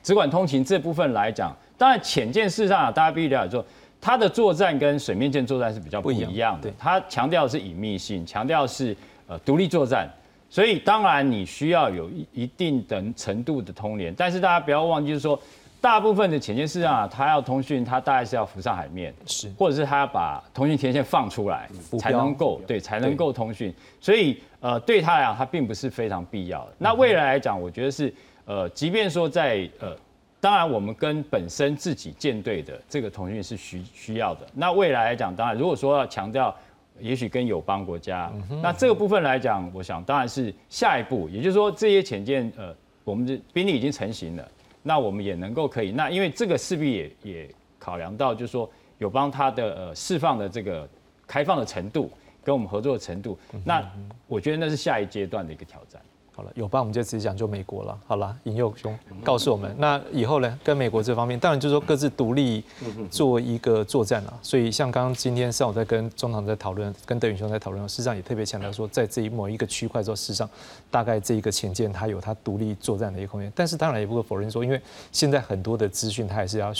只管通勤这部分来讲，当然潜舰事实上大家必须了解说，它的作战跟水面舰作战是比较不一样的。它强调是隐秘性，强调是呃独立作战。所以当然你需要有一一定的程度的通联，但是大家不要忘记，就是说大部分的潜舰市场啊，它要通讯，它大概是要浮上海面，是，或者是它要把通讯天线放出来才能够对，才能够通讯。所以呃，对它来讲，它并不是非常必要的。那未来来讲，我觉得是呃，即便说在呃，当然我们跟本身自己舰队的这个通讯是需需要的。那未来来讲，当然如果说要强调。也许跟友邦国家，那这个部分来讲，我想当然是下一步，也就是说这些潜舰，呃，我们的兵力已经成型了，那我们也能够可以，那因为这个势必也也考量到，就是说友邦它的呃释放的这个开放的程度，跟我们合作的程度，那我觉得那是下一阶段的一个挑战。好了，有吧我们就直接讲就美国了。好了，尹佑兄告诉我们，那以后呢，跟美国这方面，当然就是说各自独立做一个作战了。所以像刚刚今天上午在跟中堂在讨论，跟德允兄在讨论，事实上也特别强调说，在这一某一个区块之后，事实上大概这一个潜舰它有它独立作战的一个空间。但是当然也不可否认说，因为现在很多的资讯它还是要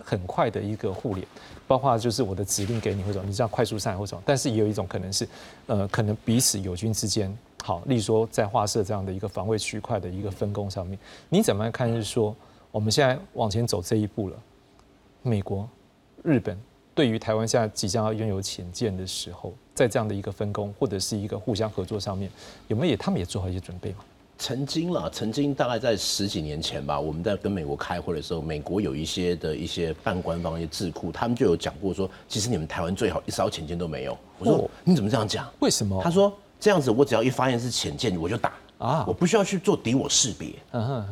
很快的一个互联，包括就是我的指令给你或者你这样快速上或者，但是也有一种可能是，呃，可能彼此友军之间。好，例如说在画社这样的一个防卫区块的一个分工上面，你怎么看？是说我们现在往前走这一步了，美国、日本对于台湾现在即将要拥有潜舰的时候，在这样的一个分工或者是一个互相合作上面，有没有也他们也做好一些准备吗？曾经了，曾经大概在十几年前吧，我们在跟美国开会的时候，美国有一些的一些半官方一些智库，他们就有讲过说，其实你们台湾最好一艘潜舰都没有。我说你怎么这样讲？为什么？他说。这样子，我只要一发现是潜舰，我就打啊，我不需要去做敌我识别。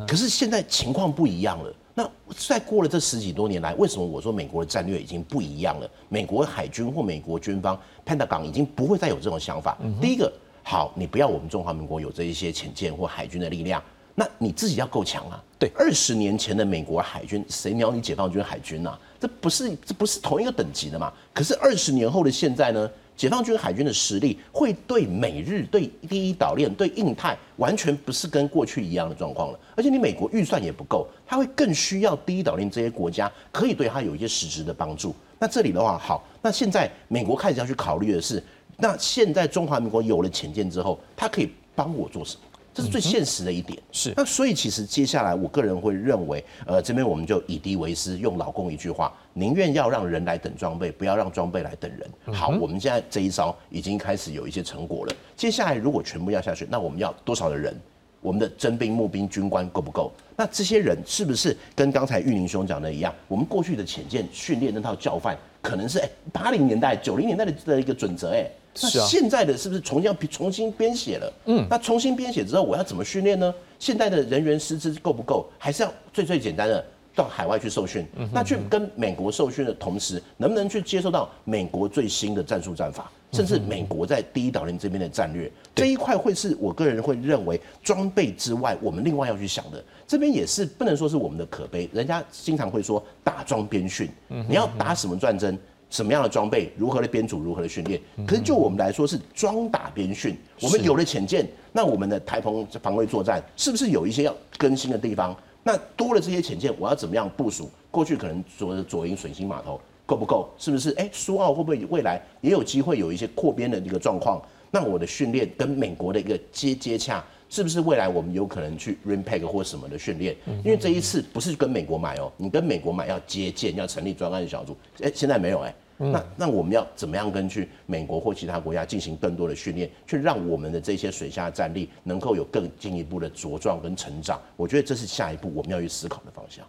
可是现在情况不一样了。那在过了这十几多年来，为什么我说美国的战略已经不一样了？美国海军或美国军方 Pentagon 已经不会再有这种想法。第一个，好，你不要我们中华民国有这一些潜舰或海军的力量，那你自己要够强啊。对，二十年前的美国海军，谁鸟你解放军海军呐？这不是这不是同一个等级的嘛？可是二十年后的现在呢？解放军海军的实力会对美日、对第一岛链、对印太完全不是跟过去一样的状况了，而且你美国预算也不够，他会更需要第一岛链这些国家可以对他有一些实质的帮助。那这里的话，好，那现在美国开始要去考虑的是，那现在中华民国有了潜舰之后，他可以帮我做什么？这是最现实的一点，是那所以其实接下来我个人会认为，呃，这边我们就以敌为师，用老公一句话，宁愿要让人来等装备，不要让装备来等人。好，我们现在这一招已经开始有一些成果了。接下来如果全部要下去，那我们要多少的人？我们的征兵、募兵、军官够不够？那这些人是不是跟刚才玉林兄讲的一样？我们过去的潜舰训练那套教范，可能是哎八零年代、九零年代的的一个准则，哎，那现在的是不是重新要重新编写了？嗯，那重新编写之后，我要怎么训练呢？现在的人员师资够不够？还是要最最简单的到海外去受训？那去跟美国受训的同时，能不能去接受到美国最新的战术战法？甚至美国在第一岛链这边的战略，这一块会是我个人会认为装备之外，我们另外要去想的。这边也是不能说是我们的可悲，人家经常会说打装边训，你要打什么战争？什么样的装备，如何的编组，如何的训练？可是就我们来说是装打边训，我们有了潜舰，那我们的台澎防卫作战是不是有一些要更新的地方？那多了这些潜舰，我要怎么样部署？过去可能左左营水星码头够不够？是不是？哎，苏澳会不会未来也有机会有一些扩编的一个状况？那我的训练跟美国的一个接接洽，是不是未来我们有可能去 RIMPAC 或什么的训练？因为这一次不是跟美国买哦，你跟美国买要接见，要成立专案小组，哎，现在没有哎。那那我们要怎么样跟去美国或其他国家进行更多的训练，去让我们的这些水下战力能够有更进一步的茁壮跟成长？我觉得这是下一步我们要去思考的方向。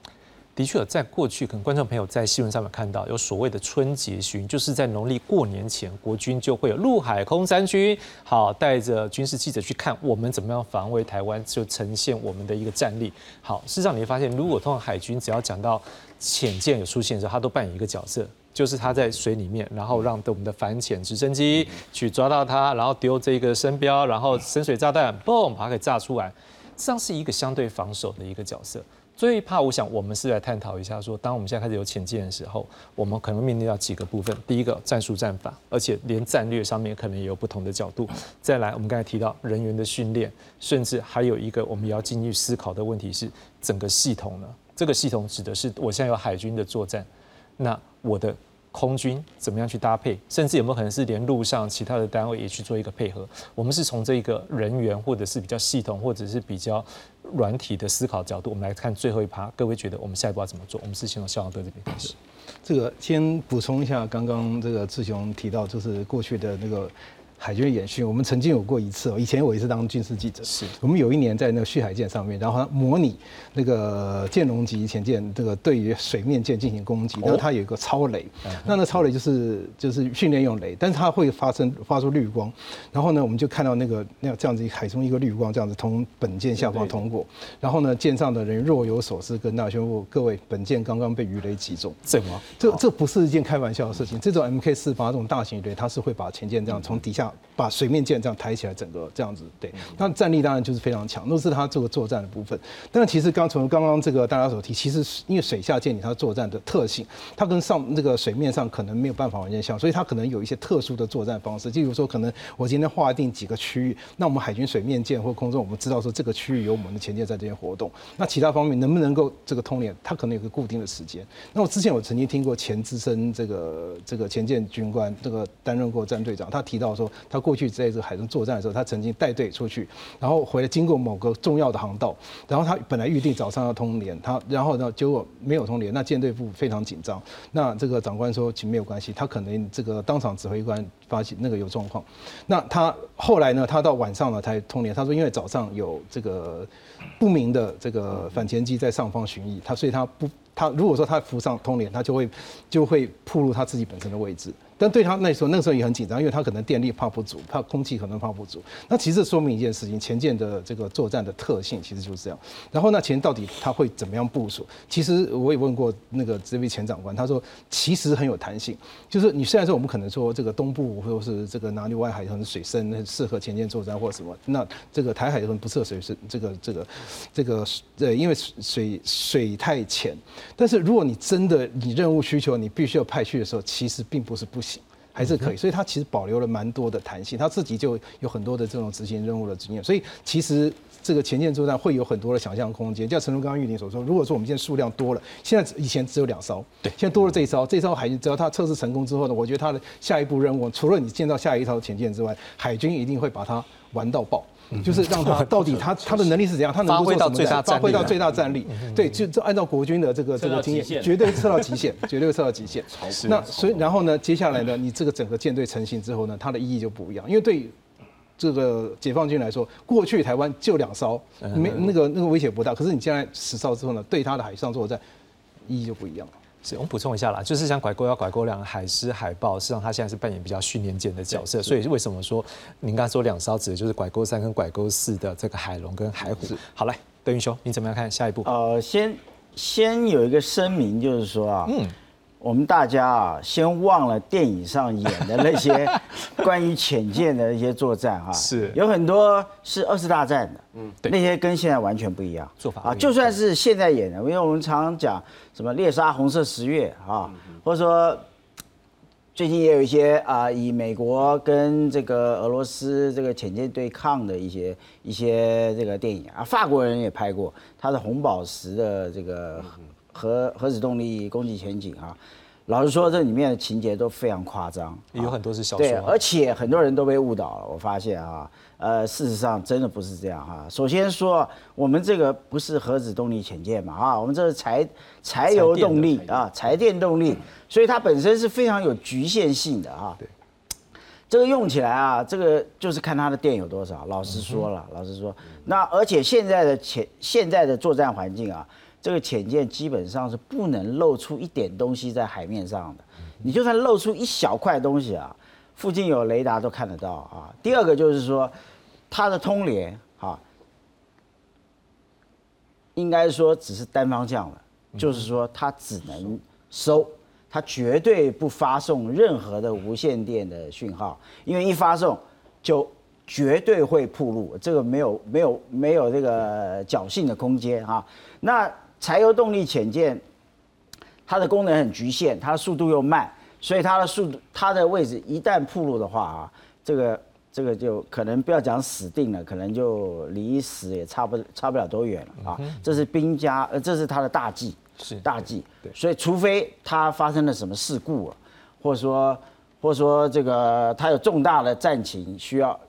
的确，在过去，可能观众朋友在新闻上面看到有所谓的春节巡，就是在农历过年前，国军就会有陆海空三军，好带着军事记者去看我们怎么样防卫台湾，就呈现我们的一个战力。好，事实上你会发现，如果通常海军只要讲到潜舰有出现的时候，他都扮演一个角色，就是他在水里面，然后让我们的反潜直升机去抓到它，然后丢这个声标，然后深水炸弹，嘣，把它给炸出来，实际上是一个相对防守的一个角色。所以怕，我想我们是来探讨一下，说当我们现在开始有潜舰的时候，我们可能面临到几个部分。第一个，战术战法，而且连战略上面可能也有不同的角度。再来，我们刚才提到人员的训练，甚至还有一个我们也要进去思考的问题是，整个系统呢？这个系统指的是我现在有海军的作战，那我的空军怎么样去搭配？甚至有没有可能是连路上其他的单位也去做一个配合？我们是从这个人员，或者是比较系统，或者是比较软体的思考角度，我们来看最后一趴。各位觉得我们下一步要怎么做？我们是先从消防队这边开始。这个先补充一下，刚刚这个志雄提到，就是过去的那个。海军演训，我们曾经有过一次哦。以前我也是当军事记者，是。我们有一年在那个旭海舰上面，然后模拟那个舰龙级潜舰这个对于水面舰进行攻击，然后它有一个超雷，那那超雷就是就是训练用雷，但是它会发生发出绿光，然后呢，我们就看到那个那这样子海中一个绿光这样子从本舰下方通过，然后呢，舰上的人若有所思，跟大家宣布各位，本舰刚刚被鱼雷击中，怎么？这这不是一件开玩笑的事情，这种 MK 四八这种大型鱼雷，它是会把潜舰这样从底下。把水面舰这样抬起来，整个这样子，对，那战力当然就是非常强，都是它这个作战的部分。但其实刚从刚刚这个大家所提，其实因为水下舰艇它作战的特性，它跟上这个水面上可能没有办法完全像，所以它可能有一些特殊的作战方式。例如说，可能我今天划定几个区域，那我们海军水面舰或空中，我们知道说这个区域有我们的潜舰在这边活动，那其他方面能不能够这个通联，它可能有个固定的时间。那我之前我曾经听过前资深这个这个前舰军官，这个担任过战队长，他提到说，他过去在这海中作战的时候，他曾经带队出去，然后回来经过某个重要的航道，然后他本来预定早上要通联，他然后呢结果没有通联，那舰队部非常紧张，那这个长官说，请没有关系，他可能这个当场指挥官发现那个有状况，那他后来呢，他到晚上了才通联，他说因为早上有这个不明的这个反潜机在上方巡弋，他所以他不他如果说他浮上通联，他就会就会暴露他自己本身的位置。但对他那时候，那时候也很紧张，因为他可能电力怕不足，怕空气可能怕不足。那其实说明一件事情，前舰的这个作战的特性其实就是这样。然后那前到底他会怎么样部署？其实我也问过那个这位前长官，他说其实很有弹性。就是你虽然说我们可能说这个东部或者是这个哪里外海可能水深，适合前舰作战或什么，那这个台海可能不适合水深，这个这个这个呃，因为水水太浅。但是如果你真的你任务需求你必须要派去的时候，其实并不是不行。还是可以，所以它其实保留了蛮多的弹性，它自己就有很多的这种执行任务的经验，所以其实这个前舰作战会有很多的想象空间。就像陈龙刚刚玉林所说，如果说我们现在数量多了，现在以前只有两艘，对，现在多了这一艘，这艘海军只要它测试成功之后呢，我觉得它的下一步任务，除了你建造下一艘潜舰之外，海军一定会把它玩到爆。就是让他到底他他的能力是怎样，他能够做什么？发挥到最大战力。对，就就按照国军的这个这个经验，绝对测到极限，绝对测到极限。那所以然后呢，接下来呢，你这个整个舰队成型之后呢，它的意义就不一样，因为对这个解放军来说，过去台湾就两艘，没那个那个威胁不大。可是你现在十艘之后呢，对他的海上作战意义就不一样了。是，我们补充一下啦，就是像拐钩要拐钩两个海狮、海豹，实际上它现在是扮演比较训练舰的角色，所以为什么说您刚才说两艘指的就是拐钩三跟拐钩四的这个海龙跟海虎？好，来，德云兄，你怎么样看下一步？呃，先先有一个声明，就是说啊，嗯。我们大家啊，先忘了电影上演的那些 关于潜舰的一些作战哈，是有很多是二次大战的，嗯，那些跟现在完全不一样做法啊。就算是现在演的，因为我们常常讲什么猎杀红色十月啊，或者说最近也有一些啊，以美国跟这个俄罗斯这个潜舰对抗的一些一些这个电影啊，法国人也拍过他的红宝石的这个。核核子动力攻击前景啊，老实说，这里面的情节都非常夸张，有很多是小说，对，而且很多人都被误导了。我发现啊，呃，事实上真的不是这样哈。首先说，我们这个不是核子动力潜舰嘛啊，我们这是柴柴油动力啊，柴电动力，所以它本身是非常有局限性的啊。对，这个用起来啊，这个就是看它的电有多少。老实说了，老实说，那而且现在的前现在的作战环境啊。这个潜舰基本上是不能露出一点东西在海面上的，你就算露出一小块东西啊，附近有雷达都看得到啊。第二个就是说，它的通联啊，应该说只是单方向的，就是说它只能收，它绝对不发送任何的无线电的讯号，因为一发送就绝对会暴露，这个没有没有没有这个侥幸的空间啊。那柴油动力潜舰，它的功能很局限，它的速度又慢，所以它的速度、它的位置一旦暴露的话啊，这个这个就可能不要讲死定了，可能就离死也差不差不了多远了啊。这是兵家，呃，这是他的大忌，是大忌。对，所以除非他发生了什么事故啊，或者说或者说这个他有重大的战情需要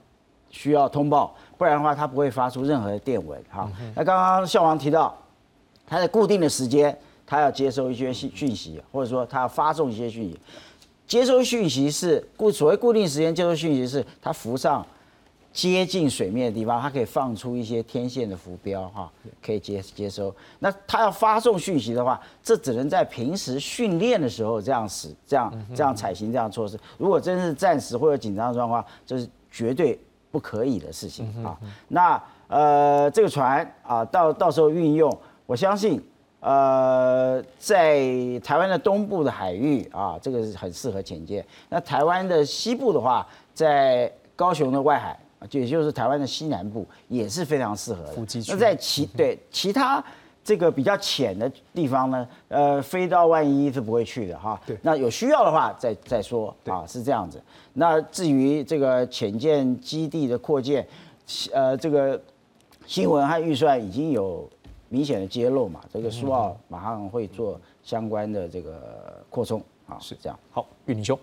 需要通报，不然的话它不会发出任何的电文哈。那刚刚校王提到。它在固定的时间，它要接收一些讯讯息，或者说它要发送一些讯息。接收讯息是固所谓固定时间接收讯息是它浮上接近水面的地方，它可以放出一些天线的浮标哈，可以接接收。那它要发送讯息的话，这只能在平时训练的时候这样使这样这样采行这样措施。如果真是暂时或者紧张的状况，这是绝对不可以的事情啊。那呃，这个船啊，到到时候运用。我相信，呃，在台湾的东部的海域啊，这个是很适合潜舰。那台湾的西部的话，在高雄的外海，就也就是台湾的西南部，也是非常适合的。那在其对其他这个比较浅的地方呢，呃，飞到万一是不会去的哈。对。那有需要的话再再说啊，是这样子。那至于这个潜舰基地的扩建，呃，这个新闻和预算已经有。明显的揭露嘛，这个苏澳马上会做相关的这个扩充啊，是这样。好，玉林兄，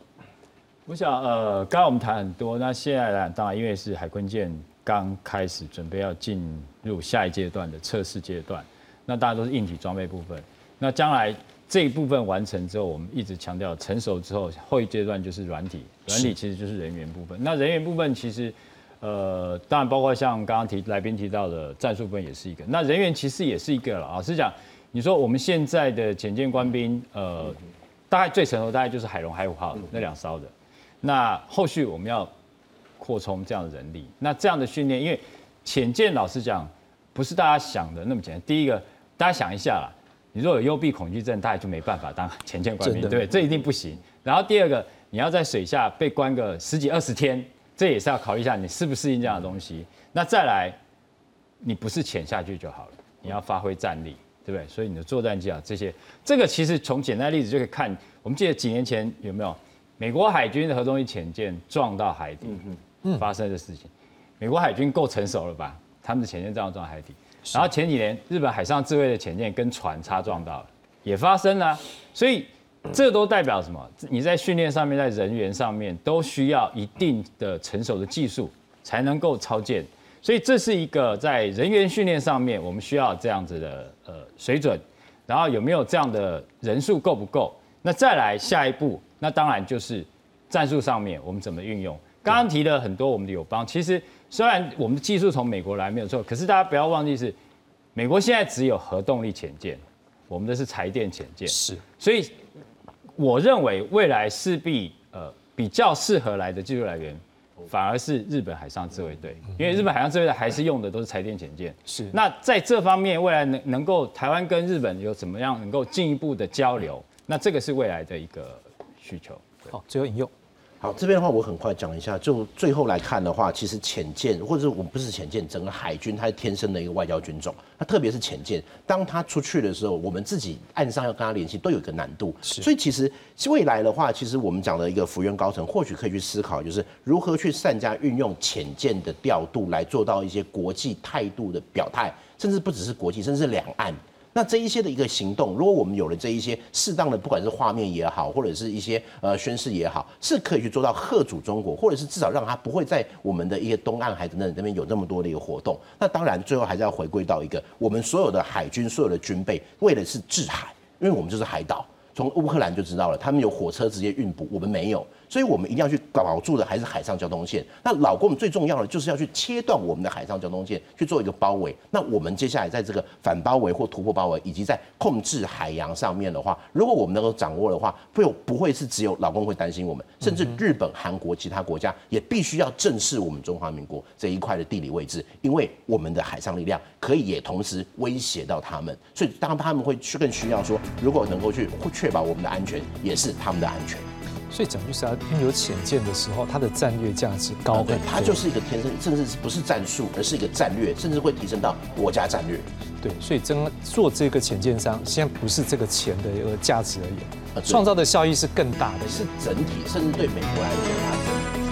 我想呃，刚刚我们谈很多，那现在呢当然因为是海坤舰刚开始准备要进入下一阶段的测试阶段，那大家都是硬体装备部分。那将来这一部分完成之后，我们一直强调成熟之后，后一阶段就是软体，软体其实就是人员部分。那人员部分其实。呃，当然包括像刚刚提来宾提到的战术部分也是一个，那人员其实也是一个了啊。是讲，你说我们现在的潜舰官兵，呃，大概最成熟大概就是海龙、海虎号那两艘的，那后续我们要扩充这样的人力，那这样的训练，因为潜舰老实讲不是大家想的那么简单。第一个，大家想一下啦，你如果有幽闭恐惧症，大概就没办法当潜舰官兵，对，这一定不行。然后第二个，你要在水下被关个十几二十天。这也是要考虑一下你适不适应这样的东西。那再来，你不是潜下去就好了，你要发挥战力，对不对？所以你的作战技巧这些，这个其实从简单例子就可以看。我们记得几年前有没有美国海军的核动力潜舰撞到海底发生的事情？美国海军够成熟了吧？他们的潜舰这样撞海底。然后前几年日本海上自卫的潜舰跟船擦撞到了，也发生了。所以。这都代表什么？你在训练上面，在人员上面都需要一定的成熟的技术才能够操舰，所以这是一个在人员训练上面我们需要这样子的呃水准，然后有没有这样的人数够不够？那再来下一步，那当然就是战术上面我们怎么运用。刚刚提了很多我们的友邦，其实虽然我们的技术从美国来没有错，可是大家不要忘记是，美国现在只有核动力潜舰，我们的是柴电潜舰，是，所以我认为未来势必呃比较适合来的技术来源，反而是日本海上自卫队，因为日本海上自卫队还是用的都是柴电潜舰。是那在这方面，未来能能够台湾跟日本有怎么样能够进一步的交流，那这个是未来的一个需求。好，最后引用。好，这边的话我很快讲一下，就最后来看的话，其实潜舰或者是我们不是潜舰，整个海军它是天生的一个外交军种，它特别是潜舰，当它出去的时候，我们自己岸上要跟它联系都有一个难度，所以其实未来的话，其实我们讲的一个福员高层或许可以去思考，就是如何去善加运用潜舰的调度来做到一些国际态度的表态，甚至不只是国际，甚至是两岸。那这一些的一个行动，如果我们有了这一些适当的，不管是画面也好，或者是一些呃宣誓也好，是可以去做到贺阻中国，或者是至少让它不会在我们的一些东岸海等等那边有那么多的一个活动。那当然，最后还是要回归到一个我们所有的海军、所有的军备，为的是制海，因为我们就是海岛。从乌克兰就知道了，他们有火车直接运补，我们没有，所以我们一定要去保住的还是海上交通线。那老公最重要的就是要去切断我们的海上交通线，去做一个包围。那我们接下来在这个反包围或突破包围，以及在控制海洋上面的话，如果我们能够掌握的话，不有不会是只有老公会担心我们，甚至日本、韩国其他国家也必须要正视我们中华民国这一块的地理位置，因为我们的海上力量可以也同时威胁到他们，所以当他们会去更需要说，如果能够去确保我们的安全，也是他们的安全。所以讲句实话，拥有浅见的时候，它的战略价值高很多，它就是一个天生，甚至不是战术，而是一个战略，甚至会提升到国家战略。对，所以真做这个浅见商，现在不是这个钱的一个价值而已，创造的效益是更大的，是整体，甚至对美国来讲。